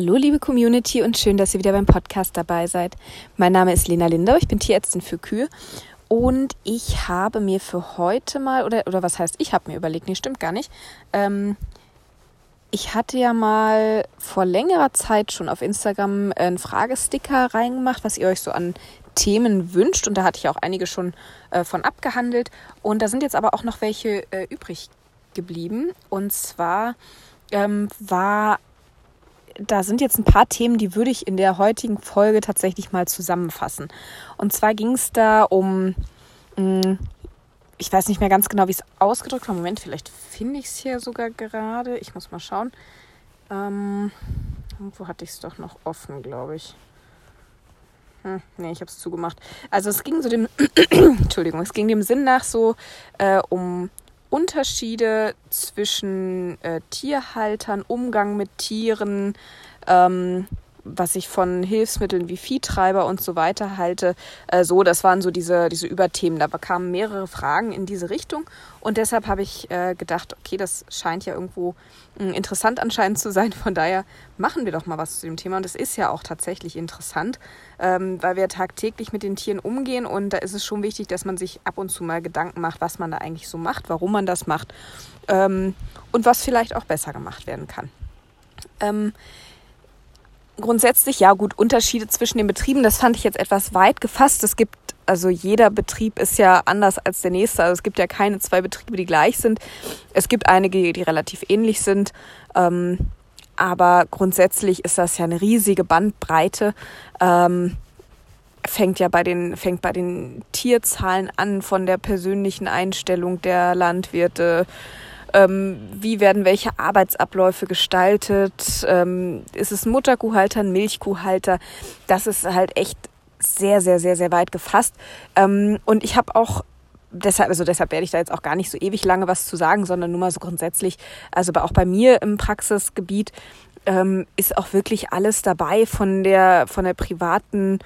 Hallo liebe Community und schön, dass ihr wieder beim Podcast dabei seid. Mein Name ist Lena Lindau, ich bin Tierärztin für Kühe und ich habe mir für heute mal, oder, oder was heißt, ich habe mir überlegt, nee, stimmt gar nicht. Ähm, ich hatte ja mal vor längerer Zeit schon auf Instagram einen Fragesticker reingemacht, was ihr euch so an Themen wünscht und da hatte ich auch einige schon äh, von abgehandelt und da sind jetzt aber auch noch welche äh, übrig geblieben und zwar ähm, war da sind jetzt ein paar Themen, die würde ich in der heutigen Folge tatsächlich mal zusammenfassen. Und zwar ging es da um, mm, ich weiß nicht mehr ganz genau, wie es ausgedrückt war. Moment, vielleicht finde ich es hier sogar gerade. Ich muss mal schauen. Ähm, irgendwo hatte ich es doch noch offen, glaube ich. Hm, nee, ich habe es zugemacht. Also es ging so dem, Entschuldigung, es ging dem Sinn nach so äh, um Unterschiede zwischen äh, Tierhaltern, Umgang mit Tieren, ähm, was ich von Hilfsmitteln wie Viehtreiber und so weiter halte. Äh, so, das waren so diese, diese Überthemen. Da kamen mehrere Fragen in diese Richtung. Und deshalb habe ich äh, gedacht, okay, das scheint ja irgendwo äh, interessant anscheinend zu sein. Von daher machen wir doch mal was zu dem Thema. Und es ist ja auch tatsächlich interessant, ähm, weil wir tagtäglich mit den Tieren umgehen. Und da ist es schon wichtig, dass man sich ab und zu mal Gedanken macht, was man da eigentlich so macht, warum man das macht ähm, und was vielleicht auch besser gemacht werden kann. Ähm, grundsätzlich, ja gut, Unterschiede zwischen den Betrieben, das fand ich jetzt etwas weit gefasst. Es gibt, also jeder Betrieb ist ja anders als der nächste. Also es gibt ja keine zwei Betriebe, die gleich sind. Es gibt einige, die relativ ähnlich sind. Ähm, aber grundsätzlich ist das ja eine riesige Bandbreite. Ähm, fängt ja bei den, fängt bei den Tierzahlen an, von der persönlichen Einstellung der Landwirte, ähm, wie werden welche Arbeitsabläufe gestaltet, ähm, ist es ein Mutterkuhhalter, ein Milchkuhhalter, das ist halt echt sehr, sehr, sehr, sehr weit gefasst. Ähm, und ich habe auch deshalb, also deshalb werde ich da jetzt auch gar nicht so ewig lange was zu sagen, sondern nur mal so grundsätzlich, also auch bei mir im Praxisgebiet ähm, ist auch wirklich alles dabei von der, von der privaten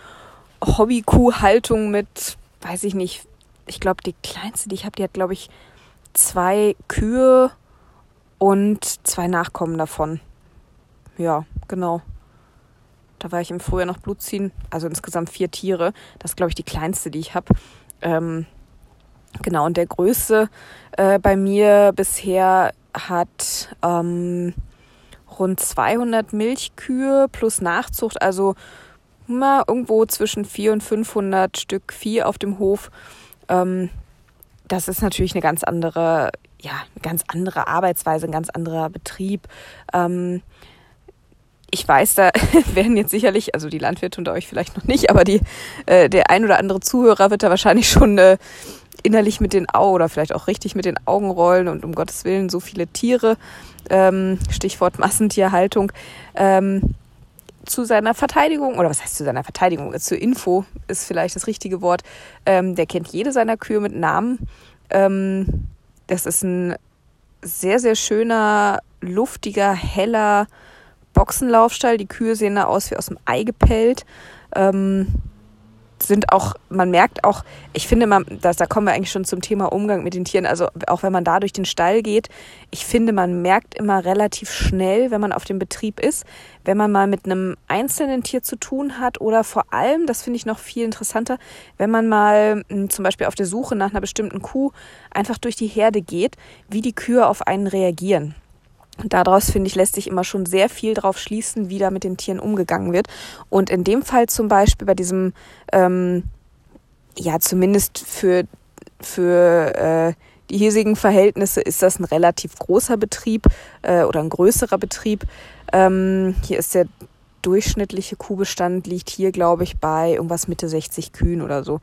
Hobbykuhhaltung mit, weiß ich nicht, ich glaube, die kleinste, die ich habe, die hat, glaube ich, zwei Kühe und zwei Nachkommen davon. Ja, genau. Da war ich im Frühjahr noch Blut ziehen. Also insgesamt vier Tiere. Das ist, glaube ich, die kleinste, die ich habe. Ähm, genau, und der größte äh, bei mir bisher hat ähm, rund 200 Milchkühe plus Nachzucht. Also mal irgendwo zwischen 400 und 500 Stück Vieh auf dem Hof. Ähm, das ist natürlich eine ganz andere, ja, eine ganz andere Arbeitsweise, ein ganz anderer Betrieb. Ähm, ich weiß, da werden jetzt sicherlich, also die Landwirte unter euch vielleicht noch nicht, aber die, äh, der ein oder andere Zuhörer wird da wahrscheinlich schon äh, innerlich mit den Augen oder vielleicht auch richtig mit den Augen rollen und um Gottes Willen so viele Tiere, ähm, Stichwort Massentierhaltung. Ähm, zu seiner Verteidigung, oder was heißt zu seiner Verteidigung, zur Info ist vielleicht das richtige Wort, ähm, der kennt jede seiner Kühe mit Namen. Ähm, das ist ein sehr, sehr schöner, luftiger, heller Boxenlaufstall. Die Kühe sehen da aus wie aus dem Ei gepellt. Ähm, sind auch, man merkt auch, ich finde, man, das, da kommen wir eigentlich schon zum Thema Umgang mit den Tieren. Also auch wenn man da durch den Stall geht, ich finde, man merkt immer relativ schnell, wenn man auf dem Betrieb ist, wenn man mal mit einem einzelnen Tier zu tun hat oder vor allem, das finde ich noch viel interessanter, wenn man mal hm, zum Beispiel auf der Suche nach einer bestimmten Kuh einfach durch die Herde geht, wie die Kühe auf einen reagieren. Und daraus, finde ich, lässt sich immer schon sehr viel drauf schließen, wie da mit den Tieren umgegangen wird. Und in dem Fall zum Beispiel bei diesem, ähm, ja, zumindest für, für äh, die hiesigen Verhältnisse ist das ein relativ großer Betrieb äh, oder ein größerer Betrieb. Ähm, hier ist der durchschnittliche Kuhbestand liegt hier, glaube ich, bei irgendwas Mitte 60 Kühen oder so.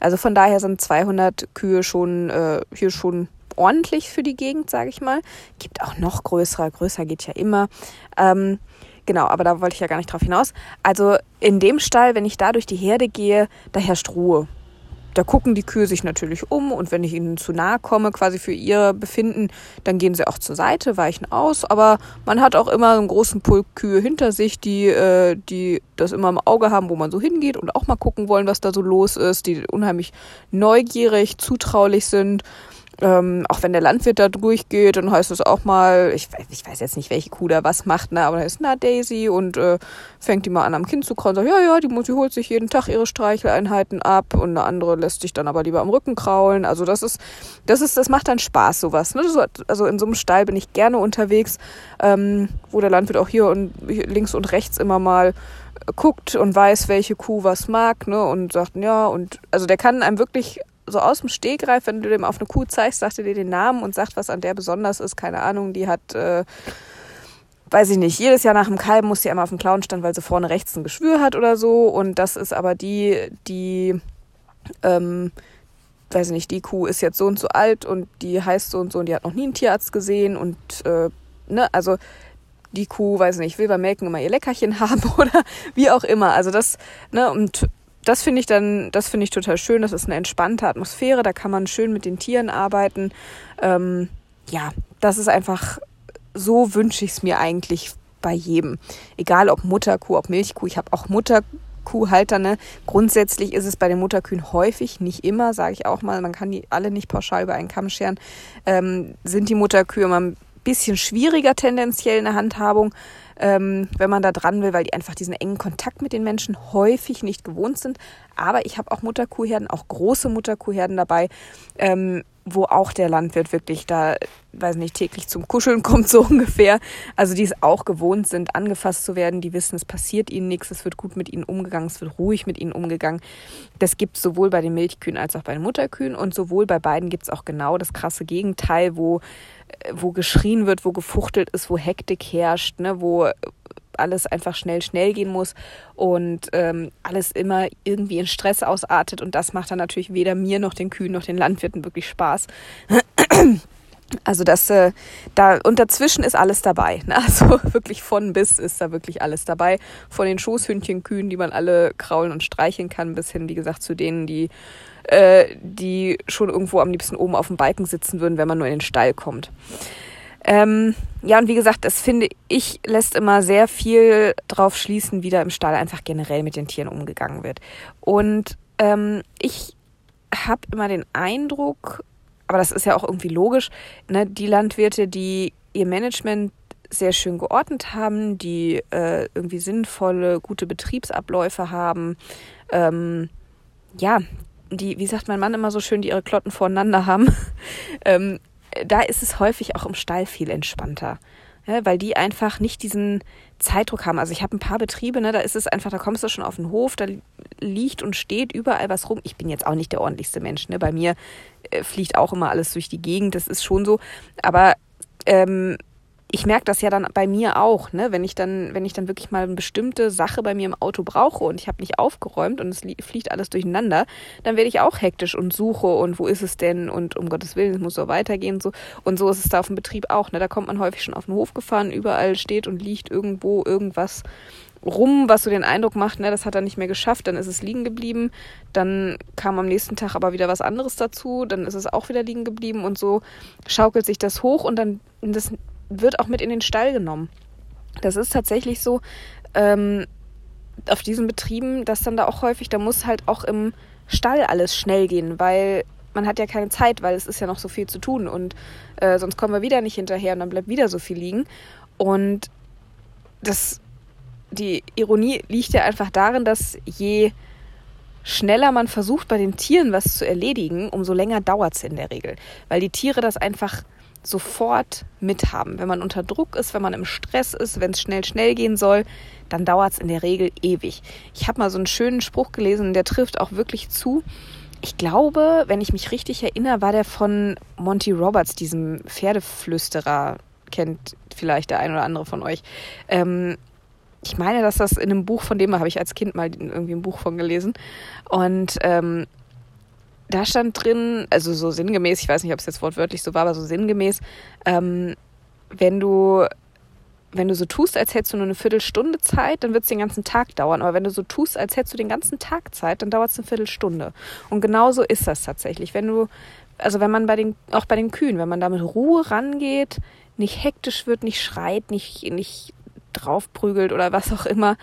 Also von daher sind 200 Kühe schon äh, hier schon ordentlich für die Gegend, sage ich mal. Gibt auch noch größere, größer geht ja immer. Ähm, genau, aber da wollte ich ja gar nicht drauf hinaus. Also in dem Stall, wenn ich da durch die Herde gehe, da herrscht Ruhe. Da gucken die Kühe sich natürlich um und wenn ich ihnen zu nahe komme, quasi für ihr Befinden, dann gehen sie auch zur Seite, weichen aus. Aber man hat auch immer einen großen Pulk Kühe hinter sich, die, äh, die das immer im Auge haben, wo man so hingeht und auch mal gucken wollen, was da so los ist, die unheimlich neugierig, zutraulich sind. Ähm, auch wenn der Landwirt da durchgeht, dann heißt es auch mal, ich, ich weiß jetzt nicht, welche Kuh da was macht, ne, aber da ist na Daisy und äh, fängt die mal an am Kind zu kraulen, sagt, ja, ja, die, die holt sich jeden Tag ihre Streicheleinheiten ab und eine andere lässt sich dann aber lieber am Rücken kraulen. Also das ist, das ist, das macht dann Spaß, sowas. Ne? Also in so einem Stall bin ich gerne unterwegs, ähm, wo der Landwirt auch hier und links und rechts immer mal guckt und weiß, welche Kuh was mag, ne, und sagt, ja, und also der kann einem wirklich so aus dem Stegreif, wenn du dem auf eine Kuh zeigst, sagt er dir den Namen und sagt, was an der besonders ist. Keine Ahnung, die hat, äh, weiß ich nicht, jedes Jahr nach dem Kalben muss sie einmal auf dem Clown stand, weil sie vorne rechts ein Geschwür hat oder so. Und das ist aber die, die, ähm, weiß ich nicht, die Kuh ist jetzt so und so alt und die heißt so und so und die hat noch nie einen Tierarzt gesehen und, äh, ne, also die Kuh, weiß ich nicht, will beim Melken immer ihr Leckerchen haben oder wie auch immer. Also das, ne, und das finde ich dann, das finde ich total schön. Das ist eine entspannte Atmosphäre, da kann man schön mit den Tieren arbeiten. Ähm, ja, das ist einfach, so wünsche ich es mir eigentlich bei jedem. Egal ob Mutterkuh, ob Milchkuh. Ich habe auch Mutterkuhhalter. Ne? Grundsätzlich ist es bei den Mutterkühen häufig, nicht immer, sage ich auch mal, man kann die alle nicht pauschal über einen Kamm scheren, ähm, sind die Mutterkühe immer bisschen schwieriger tendenziell in der Handhabung ähm, wenn man da dran will, weil die einfach diesen engen Kontakt mit den Menschen häufig nicht gewohnt sind. Aber ich habe auch Mutterkuhherden, auch große Mutterkuhherden dabei, ähm, wo auch der Landwirt wirklich da, weiß nicht, täglich zum Kuscheln kommt, so ungefähr. Also die es auch gewohnt sind, angefasst zu werden, die wissen, es passiert ihnen nichts, es wird gut mit ihnen umgegangen, es wird ruhig mit ihnen umgegangen. Das gibt es sowohl bei den Milchkühen als auch bei den Mutterkühen und sowohl bei beiden gibt es auch genau das krasse Gegenteil, wo wo geschrien wird, wo gefuchtelt ist, wo Hektik herrscht, ne, wo alles einfach schnell, schnell gehen muss und ähm, alles immer irgendwie in Stress ausartet. Und das macht dann natürlich weder mir noch den Kühen noch den Landwirten wirklich Spaß. Also das, äh, da und dazwischen ist alles dabei. Ne? Also wirklich von bis ist da wirklich alles dabei. Von den Schoßhündchenkühen, die man alle kraulen und streicheln kann, bis hin, wie gesagt, zu denen, die äh, die schon irgendwo am liebsten oben auf dem Balken sitzen würden, wenn man nur in den Stall kommt. Ähm, ja, und wie gesagt, das finde ich, lässt immer sehr viel drauf schließen, wie da im Stall einfach generell mit den Tieren umgegangen wird. Und ähm, ich habe immer den Eindruck, aber das ist ja auch irgendwie logisch, ne, die Landwirte, die ihr Management sehr schön geordnet haben, die äh, irgendwie sinnvolle, gute Betriebsabläufe haben, ähm, ja, die, wie sagt mein Mann immer so schön, die ihre Klotten voreinander haben, ähm, da ist es häufig auch im Stall viel entspannter. Ja, weil die einfach nicht diesen Zeitdruck haben. Also ich habe ein paar Betriebe, ne, da ist es einfach, da kommst du schon auf den Hof, da liegt und steht überall was rum. Ich bin jetzt auch nicht der ordentlichste Mensch. Ne? Bei mir äh, fliegt auch immer alles durch die Gegend, das ist schon so. Aber ähm, ich merke das ja dann bei mir auch, ne? wenn ich dann, wenn ich dann wirklich mal eine bestimmte Sache bei mir im Auto brauche und ich habe nicht aufgeräumt und es fliegt alles durcheinander, dann werde ich auch hektisch und suche und wo ist es denn und um Gottes Willen, es muss so weitergehen so und so ist es da auf dem Betrieb auch. Ne? Da kommt man häufig schon auf den Hof gefahren, überall steht und liegt irgendwo irgendwas rum, was so den Eindruck macht, ne, das hat er nicht mehr geschafft, dann ist es liegen geblieben, dann kam am nächsten Tag aber wieder was anderes dazu, dann ist es auch wieder liegen geblieben und so schaukelt sich das hoch und dann das wird auch mit in den Stall genommen. Das ist tatsächlich so ähm, auf diesen Betrieben, dass dann da auch häufig, da muss halt auch im Stall alles schnell gehen, weil man hat ja keine Zeit, weil es ist ja noch so viel zu tun und äh, sonst kommen wir wieder nicht hinterher und dann bleibt wieder so viel liegen. Und das, die Ironie liegt ja einfach darin, dass je schneller man versucht, bei den Tieren was zu erledigen, umso länger dauert es in der Regel. Weil die Tiere das einfach sofort mithaben. Wenn man unter Druck ist, wenn man im Stress ist, wenn es schnell, schnell gehen soll, dann dauert es in der Regel ewig. Ich habe mal so einen schönen Spruch gelesen, der trifft auch wirklich zu. Ich glaube, wenn ich mich richtig erinnere, war der von Monty Roberts, diesem Pferdeflüsterer, kennt vielleicht der ein oder andere von euch. Ähm, ich meine, dass das in einem Buch von dem habe ich als Kind mal irgendwie ein Buch von gelesen. Und ähm, da stand drin, also so sinngemäß, ich weiß nicht, ob es jetzt wortwörtlich so war, aber so sinngemäß, ähm, wenn du wenn du so tust, als hättest du nur eine Viertelstunde Zeit, dann wird es den ganzen Tag dauern. Aber wenn du so tust, als hättest du den ganzen Tag Zeit, dann dauert es eine Viertelstunde. Und genauso ist das tatsächlich. Wenn du, also wenn man bei den, auch bei den Kühen, wenn man da mit Ruhe rangeht, nicht hektisch wird, nicht schreit, nicht, nicht draufprügelt oder was auch immer,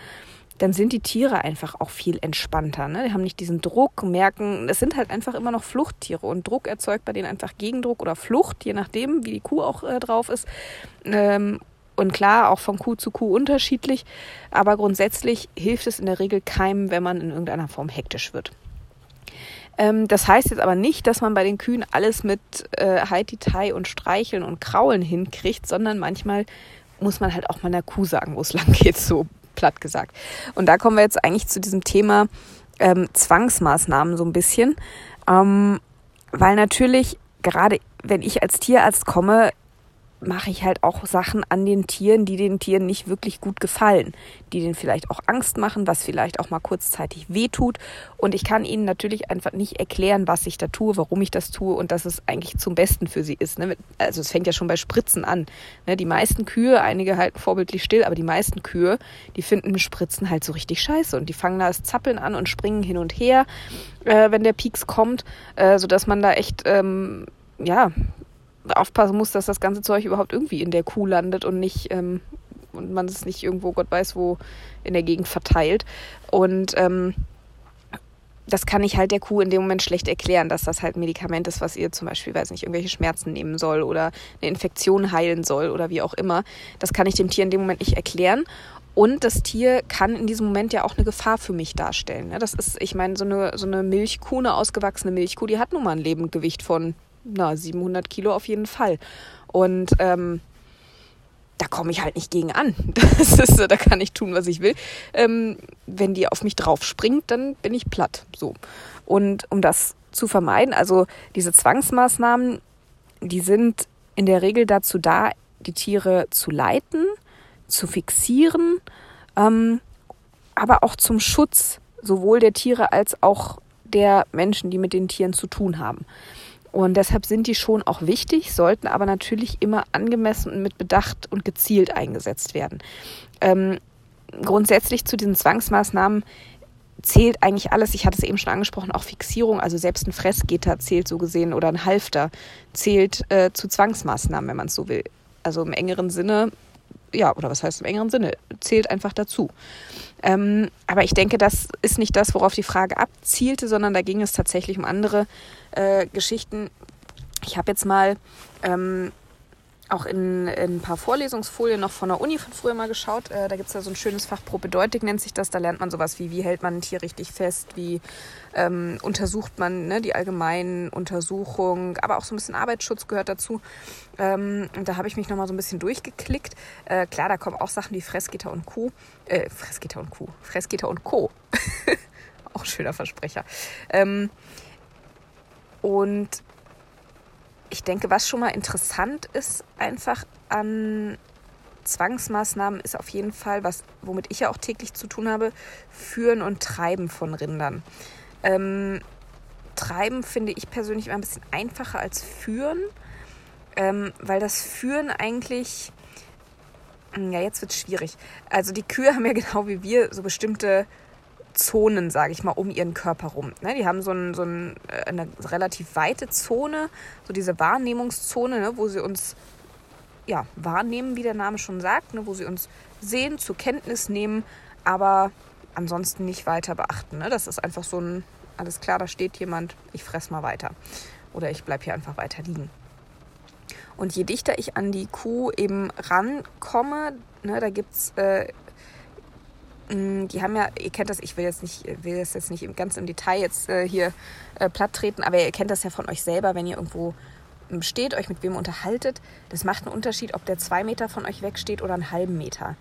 dann sind die Tiere einfach auch viel entspannter. Ne? Die haben nicht diesen Druck, merken, es sind halt einfach immer noch Fluchttiere und Druck erzeugt bei denen einfach Gegendruck oder Flucht, je nachdem, wie die Kuh auch äh, drauf ist. Ähm, und klar, auch von Kuh zu Kuh unterschiedlich, aber grundsätzlich hilft es in der Regel keinem, wenn man in irgendeiner Form hektisch wird. Ähm, das heißt jetzt aber nicht, dass man bei den Kühen alles mit äh, Haiti-Tai und Streicheln und Kraulen hinkriegt, sondern manchmal muss man halt auch mal einer Kuh sagen, wo es lang geht, so platt gesagt. Und da kommen wir jetzt eigentlich zu diesem Thema ähm, Zwangsmaßnahmen so ein bisschen. Ähm, weil natürlich, gerade wenn ich als Tierarzt komme, mache ich halt auch Sachen an den Tieren, die den Tieren nicht wirklich gut gefallen, die denen vielleicht auch Angst machen, was vielleicht auch mal kurzzeitig wehtut. Und ich kann ihnen natürlich einfach nicht erklären, was ich da tue, warum ich das tue und dass es eigentlich zum Besten für sie ist. Ne? Also es fängt ja schon bei Spritzen an. Ne? Die meisten Kühe, einige halten vorbildlich still, aber die meisten Kühe, die finden Spritzen halt so richtig scheiße und die fangen da das Zappeln an und springen hin und her, äh, wenn der Pieks kommt, äh, sodass man da echt ähm, ja, aufpassen muss, dass das ganze Zeug überhaupt irgendwie in der Kuh landet und nicht ähm, und man es nicht irgendwo, Gott weiß wo, in der Gegend verteilt. Und ähm, das kann ich halt der Kuh in dem Moment schlecht erklären, dass das halt ein Medikament ist, was ihr zum Beispiel, weiß nicht, irgendwelche Schmerzen nehmen soll oder eine Infektion heilen soll oder wie auch immer. Das kann ich dem Tier in dem Moment nicht erklären. Und das Tier kann in diesem Moment ja auch eine Gefahr für mich darstellen. Das ist, ich meine, so eine, so eine Milchkuh, eine ausgewachsene Milchkuh, die hat nun mal ein Lebendgewicht von na, 700 Kilo auf jeden Fall. Und ähm, da komme ich halt nicht gegen an. Das ist, da kann ich tun, was ich will. Ähm, wenn die auf mich drauf springt, dann bin ich platt. So. Und um das zu vermeiden, also diese Zwangsmaßnahmen, die sind in der Regel dazu da, die Tiere zu leiten, zu fixieren, ähm, aber auch zum Schutz sowohl der Tiere als auch der Menschen, die mit den Tieren zu tun haben. Und deshalb sind die schon auch wichtig, sollten aber natürlich immer angemessen und mit Bedacht und gezielt eingesetzt werden. Ähm, grundsätzlich zu diesen Zwangsmaßnahmen zählt eigentlich alles. Ich hatte es eben schon angesprochen, auch Fixierung, also selbst ein Fressgitter zählt so gesehen oder ein Halfter zählt äh, zu Zwangsmaßnahmen, wenn man es so will. Also im engeren Sinne, ja, oder was heißt im engeren Sinne, zählt einfach dazu. Ähm, aber ich denke, das ist nicht das, worauf die Frage abzielte, sondern da ging es tatsächlich um andere äh, Geschichten. Ich habe jetzt mal ähm, auch in, in, ein paar Vorlesungsfolien noch von der Uni von früher mal geschaut. Äh, da gibt es ja so ein schönes Fach Probedeutig nennt sich das. Da lernt man sowas wie, wie hält man ein Tier richtig fest, wie ähm, untersucht man ne, die allgemeinen Untersuchungen, aber auch so ein bisschen Arbeitsschutz gehört dazu. Ähm, da habe ich mich nochmal so ein bisschen durchgeklickt. Äh, klar, da kommen auch Sachen wie Fressgitter und Kuh. Äh, Fressgitter und Kuh. Fressgitter und Co. auch ein schöner Versprecher. Ähm, und ich denke, was schon mal interessant ist, einfach an Zwangsmaßnahmen ist auf jeden Fall, was, womit ich ja auch täglich zu tun habe, Führen und Treiben von Rindern. Ähm, Treiben finde ich persönlich immer ein bisschen einfacher als Führen, ähm, weil das Führen eigentlich, hm, ja, jetzt wird es schwierig. Also die Kühe haben ja genau wie wir so bestimmte Zonen, sage ich mal, um ihren Körper rum. Ne? Die haben so, ein, so ein, äh, eine relativ weite Zone, so diese Wahrnehmungszone, ne? wo sie uns ja, wahrnehmen, wie der Name schon sagt, ne? wo sie uns sehen, zur Kenntnis nehmen, aber ansonsten nicht weiter beachten. Ne? Das ist einfach so ein, alles klar, da steht jemand, ich fress mal weiter. Oder ich bleibe hier einfach weiter liegen. Und je dichter ich an die Kuh eben rankomme, ne, da gibt es äh, die haben ja, ihr kennt das, ich will jetzt nicht, will das jetzt nicht ganz im Detail jetzt äh, hier äh, platt treten, aber ihr kennt das ja von euch selber, wenn ihr irgendwo ähm, steht, euch mit wem unterhaltet. Das macht einen Unterschied, ob der zwei Meter von euch wegsteht oder einen halben Meter.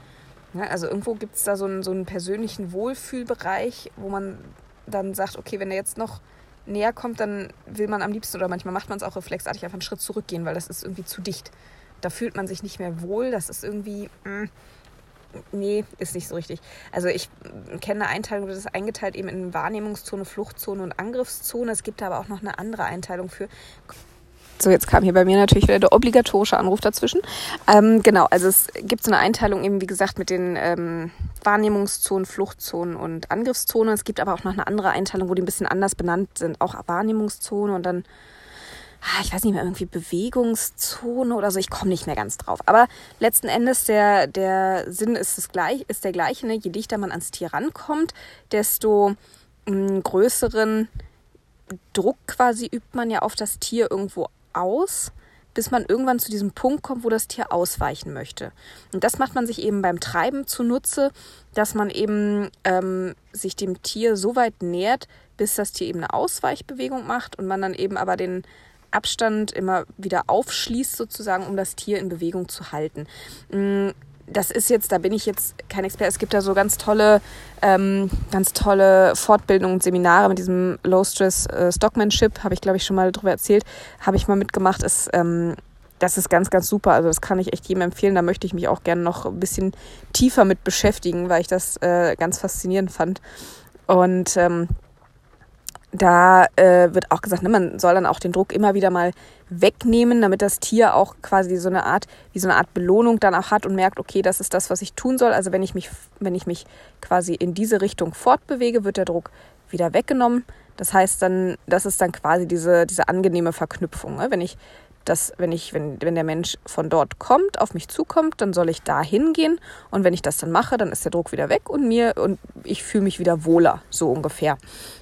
Ja, also irgendwo gibt es da so einen, so einen persönlichen Wohlfühlbereich, wo man dann sagt, okay, wenn der jetzt noch näher kommt, dann will man am liebsten oder manchmal macht man es auch reflexartig einfach einen Schritt zurückgehen, weil das ist irgendwie zu dicht. Da fühlt man sich nicht mehr wohl, das ist irgendwie. Mh, mm, Nee, ist nicht so richtig. Also ich kenne eine Einteilung, das ist eingeteilt eben in Wahrnehmungszone, Fluchtzone und Angriffszone. Es gibt aber auch noch eine andere Einteilung für. So, jetzt kam hier bei mir natürlich wieder der obligatorische Anruf dazwischen. Ähm, genau, also es gibt so eine Einteilung eben, wie gesagt, mit den ähm, Wahrnehmungszonen, Fluchtzonen und Angriffszonen. Es gibt aber auch noch eine andere Einteilung, wo die ein bisschen anders benannt sind. Auch Wahrnehmungszone und dann ich weiß nicht mehr, irgendwie Bewegungszone oder so, ich komme nicht mehr ganz drauf. Aber letzten Endes der, der Sinn ist, das gleich, ist der gleiche. Ne? Je dichter man ans Tier rankommt, desto mh, mm, größeren Druck quasi übt man ja auf das Tier irgendwo aus bis man irgendwann zu diesem Punkt kommt, wo das Tier ausweichen möchte. Und das macht man sich eben beim Treiben zunutze, dass man eben ähm, sich dem Tier so weit nähert, bis das Tier eben eine Ausweichbewegung macht und man dann eben aber den Abstand immer wieder aufschließt, sozusagen, um das Tier in Bewegung zu halten. Mm, das ist jetzt, da bin ich jetzt kein Experte. Es gibt da so ganz tolle, ähm, ganz tolle Fortbildungen und Seminare mit diesem Low Stress äh, Stockmanship, habe ich glaube ich schon mal drüber erzählt, habe ich mal mitgemacht. Ist, ähm, das ist ganz, ganz super. Also das kann ich echt jedem empfehlen. Da möchte ich mich auch gerne noch ein bisschen tiefer mit beschäftigen, weil ich das äh, ganz faszinierend fand. Und ähm, da äh, wird auch gesagt, ne, man soll dann auch den Druck immer wieder mal wegnehmen, damit das Tier auch quasi so eine Art, wie so eine Art Belohnung dann auch hat und merkt, okay, das ist das, was ich tun soll. Also wenn ich mich, wenn ich mich quasi in diese Richtung fortbewege, wird der Druck wieder weggenommen. Das heißt dann, das ist dann quasi diese, diese angenehme Verknüpfung. Ne? Wenn ich dass wenn ich, wenn, wenn der Mensch von dort kommt, auf mich zukommt, dann soll ich da hingehen. Und wenn ich das dann mache, dann ist der Druck wieder weg und mir und ich fühle mich wieder wohler, so ungefähr.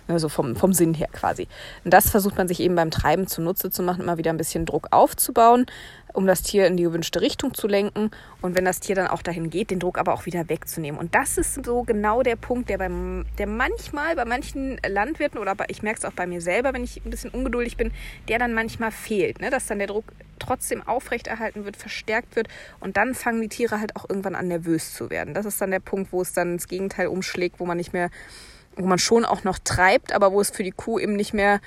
Also vom, vom Sinn her quasi. Und das versucht man sich eben beim Treiben zunutze zu machen, immer wieder ein bisschen Druck aufzubauen, um das Tier in die gewünschte Richtung zu lenken und wenn das Tier dann auch dahin geht, den Druck aber auch wieder wegzunehmen. Und das ist so genau der Punkt, der beim, der manchmal bei manchen Landwirten oder bei, ich merke es auch bei mir selber, wenn ich ein bisschen ungeduldig bin, der dann manchmal fehlt, ne? dass dann der Druck trotzdem aufrechterhalten wird, verstärkt wird und dann fangen die Tiere halt auch irgendwann an nervös zu werden. Das ist dann der Punkt, wo es dann ins Gegenteil umschlägt, wo man nicht mehr, wo man schon auch noch treibt, aber wo es für die Kuh eben nicht mehr,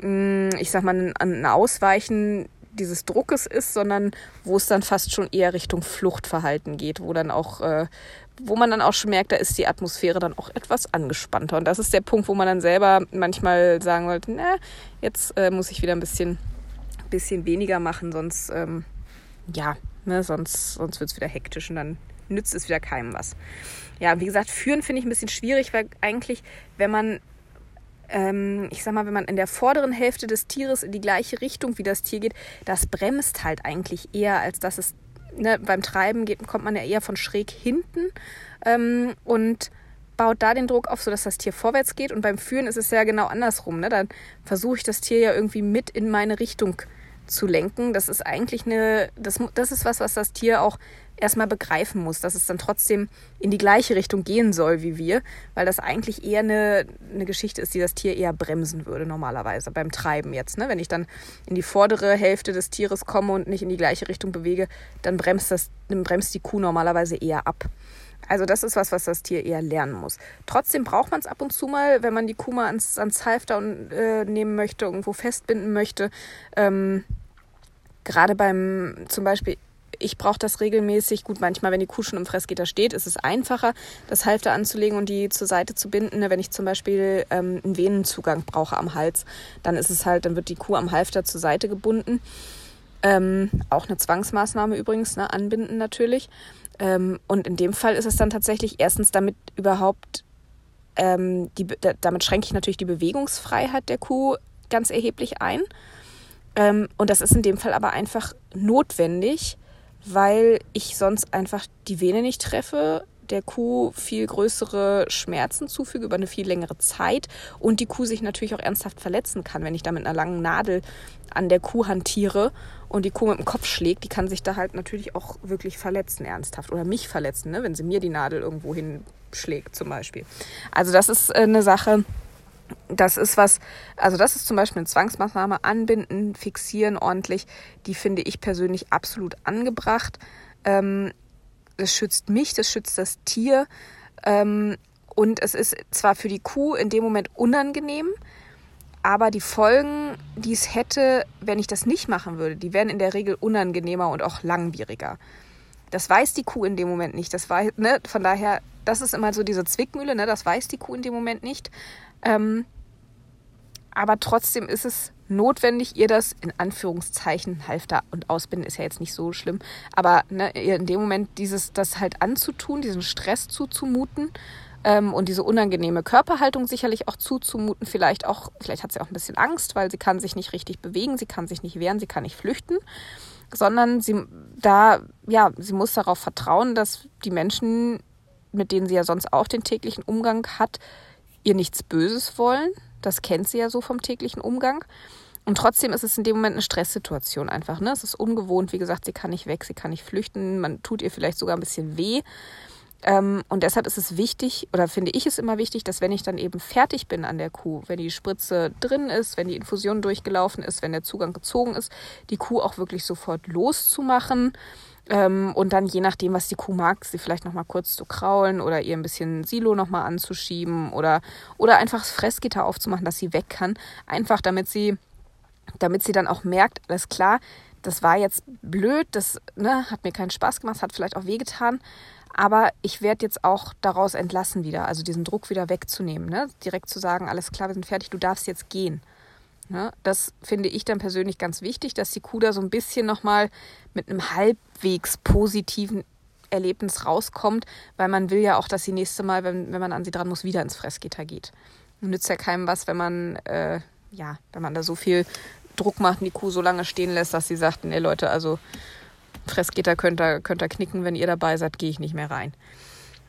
mm, ich sag mal, ein Ausweichen dieses Druckes ist, sondern wo es dann fast schon eher Richtung Fluchtverhalten geht, wo dann auch, äh, wo man dann auch schon merkt, da ist die Atmosphäre dann auch etwas angespannter. Und das ist der Punkt, wo man dann selber manchmal sagen wollte, na, jetzt äh, muss ich wieder ein bisschen, bisschen weniger machen, sonst, ähm, ja, ne, sonst, sonst wird es wieder hektisch und dann nützt es wieder keinem was. Ja, wie gesagt, führen finde ich ein bisschen schwierig, weil eigentlich, wenn man ähm, ich sag mal, wenn man in der vorderen Hälfte des Tieres in die gleiche Richtung wie das Tier geht, das bremst halt eigentlich eher, als dass es ne, beim Treiben geht, kommt man ja eher von schräg hinten ähm, und baut da den Druck auf, sodass das Tier vorwärts geht. Und beim Führen ist es ja genau andersrum. Ne? Dann versuche ich das Tier ja irgendwie mit in meine Richtung zu lenken. Das ist eigentlich eine, das, das ist was, was das Tier auch erstmal begreifen muss, dass es dann trotzdem in die gleiche Richtung gehen soll wie wir, weil das eigentlich eher eine, eine Geschichte ist, die das Tier eher bremsen würde normalerweise beim Treiben jetzt. Ne? Wenn ich dann in die vordere Hälfte des Tieres komme und nicht in die gleiche Richtung bewege, dann bremst, das, dann bremst die Kuh normalerweise eher ab. Also das ist was, was das Tier eher lernen muss. Trotzdem braucht man es ab und zu mal, wenn man die Kuh mal ans, ans Halfter äh, nehmen möchte, irgendwo festbinden möchte. Ähm, gerade beim zum Beispiel ich brauche das regelmäßig. Gut, manchmal, wenn die Kuh schon im Fressgitter steht, ist es einfacher, das Halfter anzulegen und die zur Seite zu binden. Ne, wenn ich zum Beispiel ähm, einen Venenzugang brauche am Hals, dann ist es halt, dann wird die Kuh am Halfter zur Seite gebunden. Ähm, auch eine Zwangsmaßnahme übrigens, ne? anbinden natürlich. Ähm, und in dem Fall ist es dann tatsächlich erstens damit überhaupt, ähm, die, damit schränke ich natürlich die Bewegungsfreiheit der Kuh ganz erheblich ein. Ähm, und das ist in dem Fall aber einfach notwendig, weil ich sonst einfach die Vene nicht treffe, der Kuh viel größere Schmerzen zufüge über eine viel längere Zeit und die Kuh sich natürlich auch ernsthaft verletzen kann, wenn ich da mit einer langen Nadel an der Kuh hantiere und die Kuh mit dem Kopf schlägt, die kann sich da halt natürlich auch wirklich verletzen, ernsthaft. Oder mich verletzen, ne? wenn sie mir die Nadel irgendwo hinschlägt, zum Beispiel. Also das ist äh, eine Sache, das ist was, also das ist zum Beispiel eine Zwangsmaßnahme, anbinden, fixieren ordentlich. Die finde ich persönlich absolut angebracht. Ähm, das schützt mich, das schützt das Tier. Ähm, und es ist zwar für die Kuh in dem Moment unangenehm, aber die Folgen, die es hätte, wenn ich das nicht machen würde, die wären in der Regel unangenehmer und auch langwieriger. Das weiß die Kuh in dem Moment nicht. Das war, ne, von daher, das ist immer so diese Zwickmühle, ne, das weiß die Kuh in dem Moment nicht. Ähm, aber trotzdem ist es notwendig, ihr das in Anführungszeichen Halfter und Ausbinden ist ja jetzt nicht so schlimm, aber ne, ihr in dem Moment dieses, das halt anzutun, diesen Stress zuzumuten ähm, und diese unangenehme Körperhaltung sicherlich auch zuzumuten. Vielleicht auch, vielleicht hat sie auch ein bisschen Angst, weil sie kann sich nicht richtig bewegen, sie kann sich nicht wehren, sie kann nicht flüchten, sondern sie da, ja, sie muss darauf vertrauen, dass die Menschen, mit denen sie ja sonst auch den täglichen Umgang hat, ihr nichts Böses wollen. Das kennt sie ja so vom täglichen Umgang. Und trotzdem ist es in dem Moment eine Stresssituation einfach. Ne? Es ist ungewohnt, wie gesagt, sie kann nicht weg, sie kann nicht flüchten, man tut ihr vielleicht sogar ein bisschen weh. Ähm, und deshalb ist es wichtig, oder finde ich es immer wichtig, dass wenn ich dann eben fertig bin an der Kuh, wenn die Spritze drin ist, wenn die Infusion durchgelaufen ist, wenn der Zugang gezogen ist, die Kuh auch wirklich sofort loszumachen. Ähm, und dann je nachdem, was die Kuh mag, sie vielleicht nochmal kurz zu kraulen oder ihr ein bisschen Silo nochmal anzuschieben oder, oder einfach das Fressgitter aufzumachen, dass sie weg kann. Einfach damit sie, damit sie dann auch merkt, alles klar, das war jetzt blöd, das ne, hat mir keinen Spaß gemacht, hat vielleicht auch wehgetan. Aber ich werde jetzt auch daraus entlassen wieder, also diesen Druck wieder wegzunehmen. Ne? Direkt zu sagen, alles klar, wir sind fertig, du darfst jetzt gehen. Ne? Das finde ich dann persönlich ganz wichtig, dass die Kuh da so ein bisschen nochmal mit einem halbwegs positiven Erlebnis rauskommt, weil man will ja auch, dass sie nächste Mal, wenn, wenn man an sie dran muss, wieder ins Fressgitter geht. Nützt ja keinem was, wenn man, äh, ja, wenn man da so viel Druck macht und die Kuh so lange stehen lässt, dass sie sagt, nee Leute, also Fressgitter könnt ihr, könnt ihr knicken, wenn ihr dabei seid, gehe ich nicht mehr rein.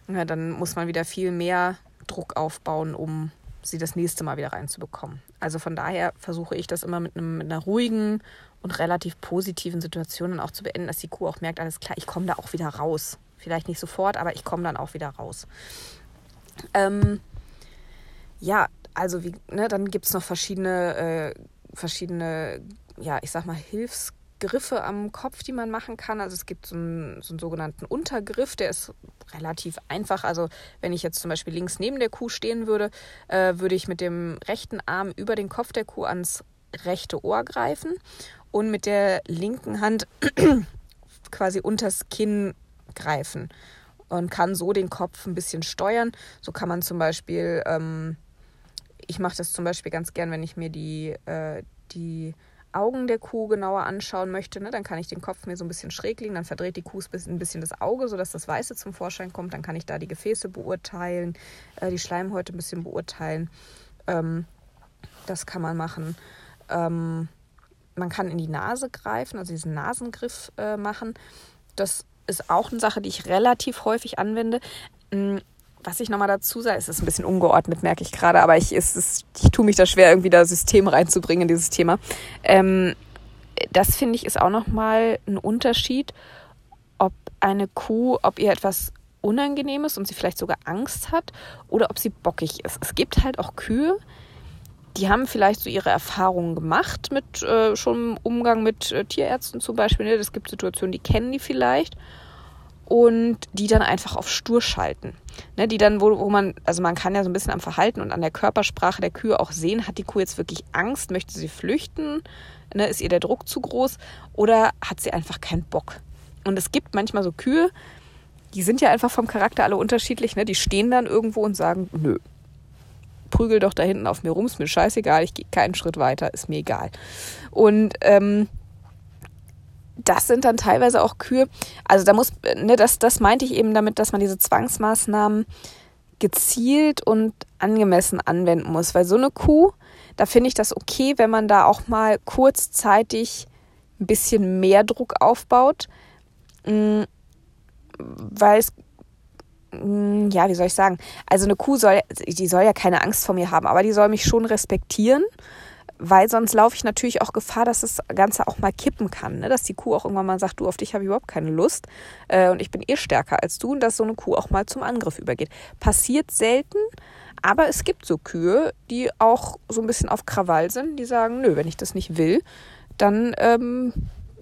Ja, dann muss man wieder viel mehr Druck aufbauen, um sie das nächste Mal wieder reinzubekommen. Also von daher versuche ich das immer mit, einem, mit einer ruhigen und relativ positiven Situation dann auch zu beenden, dass die Kuh auch merkt, alles klar, ich komme da auch wieder raus. Vielleicht nicht sofort, aber ich komme dann auch wieder raus. Ähm, ja, also wie, ne, dann gibt es noch verschiedene, äh, verschiedene, ja, ich sag mal, Hilfs Griffe am Kopf, die man machen kann. Also es gibt so einen, so einen, sogenannten Untergriff, der ist relativ einfach. Also wenn ich jetzt zum Beispiel links neben der Kuh stehen würde, äh, würde ich mit dem rechten Arm über den Kopf der Kuh ans rechte Ohr greifen und mit der linken Hand quasi unters Kinn greifen und kann so den Kopf ein bisschen steuern. So kann man zum Beispiel, ähm, ich mache das zum Beispiel ganz gern, wenn ich mir die, äh, die Augen der Kuh genauer anschauen möchte, ne, dann kann ich den Kopf mir so ein bisschen schräg legen, dann verdreht die Kuh ein bisschen das Auge, sodass das Weiße zum Vorschein kommt. Dann kann ich da die Gefäße beurteilen, äh, die Schleimhäute ein bisschen beurteilen. Ähm, das kann man machen. Ähm, man kann in die Nase greifen, also diesen Nasengriff äh, machen. Das ist auch eine Sache, die ich relativ häufig anwende. Was ich nochmal dazu sage, ist es ein bisschen ungeordnet, merke ich gerade, aber ich, ist, ist, ich tue mich da schwer, irgendwie da System reinzubringen in dieses Thema. Ähm, das finde ich ist auch nochmal ein Unterschied, ob eine Kuh, ob ihr etwas unangenehm ist und sie vielleicht sogar Angst hat oder ob sie bockig ist. Es gibt halt auch Kühe, die haben vielleicht so ihre Erfahrungen gemacht mit äh, schon Umgang mit äh, Tierärzten zum Beispiel. Ne? Es gibt Situationen, die kennen die vielleicht und die dann einfach auf stur schalten. Ne, die dann, wo, wo man, also man kann ja so ein bisschen am Verhalten und an der Körpersprache der Kühe auch sehen, hat die Kuh jetzt wirklich Angst, möchte sie flüchten, ne, ist ihr der Druck zu groß oder hat sie einfach keinen Bock. Und es gibt manchmal so Kühe, die sind ja einfach vom Charakter alle unterschiedlich, ne? die stehen dann irgendwo und sagen, nö, prügel doch da hinten auf mir rum, ist mir scheißegal, ich gehe keinen Schritt weiter, ist mir egal. Und ähm, das sind dann teilweise auch Kühe. Also da muss, ne, das, das meinte ich eben damit, dass man diese Zwangsmaßnahmen gezielt und angemessen anwenden muss. Weil so eine Kuh, da finde ich das okay, wenn man da auch mal kurzzeitig ein bisschen mehr Druck aufbaut. Mm, weil es, mm, ja, wie soll ich sagen? Also eine Kuh soll, die soll ja keine Angst vor mir haben, aber die soll mich schon respektieren weil sonst laufe ich natürlich auch Gefahr, dass das Ganze auch mal kippen kann, ne? dass die Kuh auch irgendwann mal sagt, du auf dich habe ich überhaupt keine Lust äh, und ich bin eh stärker als du und dass so eine Kuh auch mal zum Angriff übergeht. Passiert selten, aber es gibt so Kühe, die auch so ein bisschen auf Krawall sind, die sagen, nö, wenn ich das nicht will, dann ähm,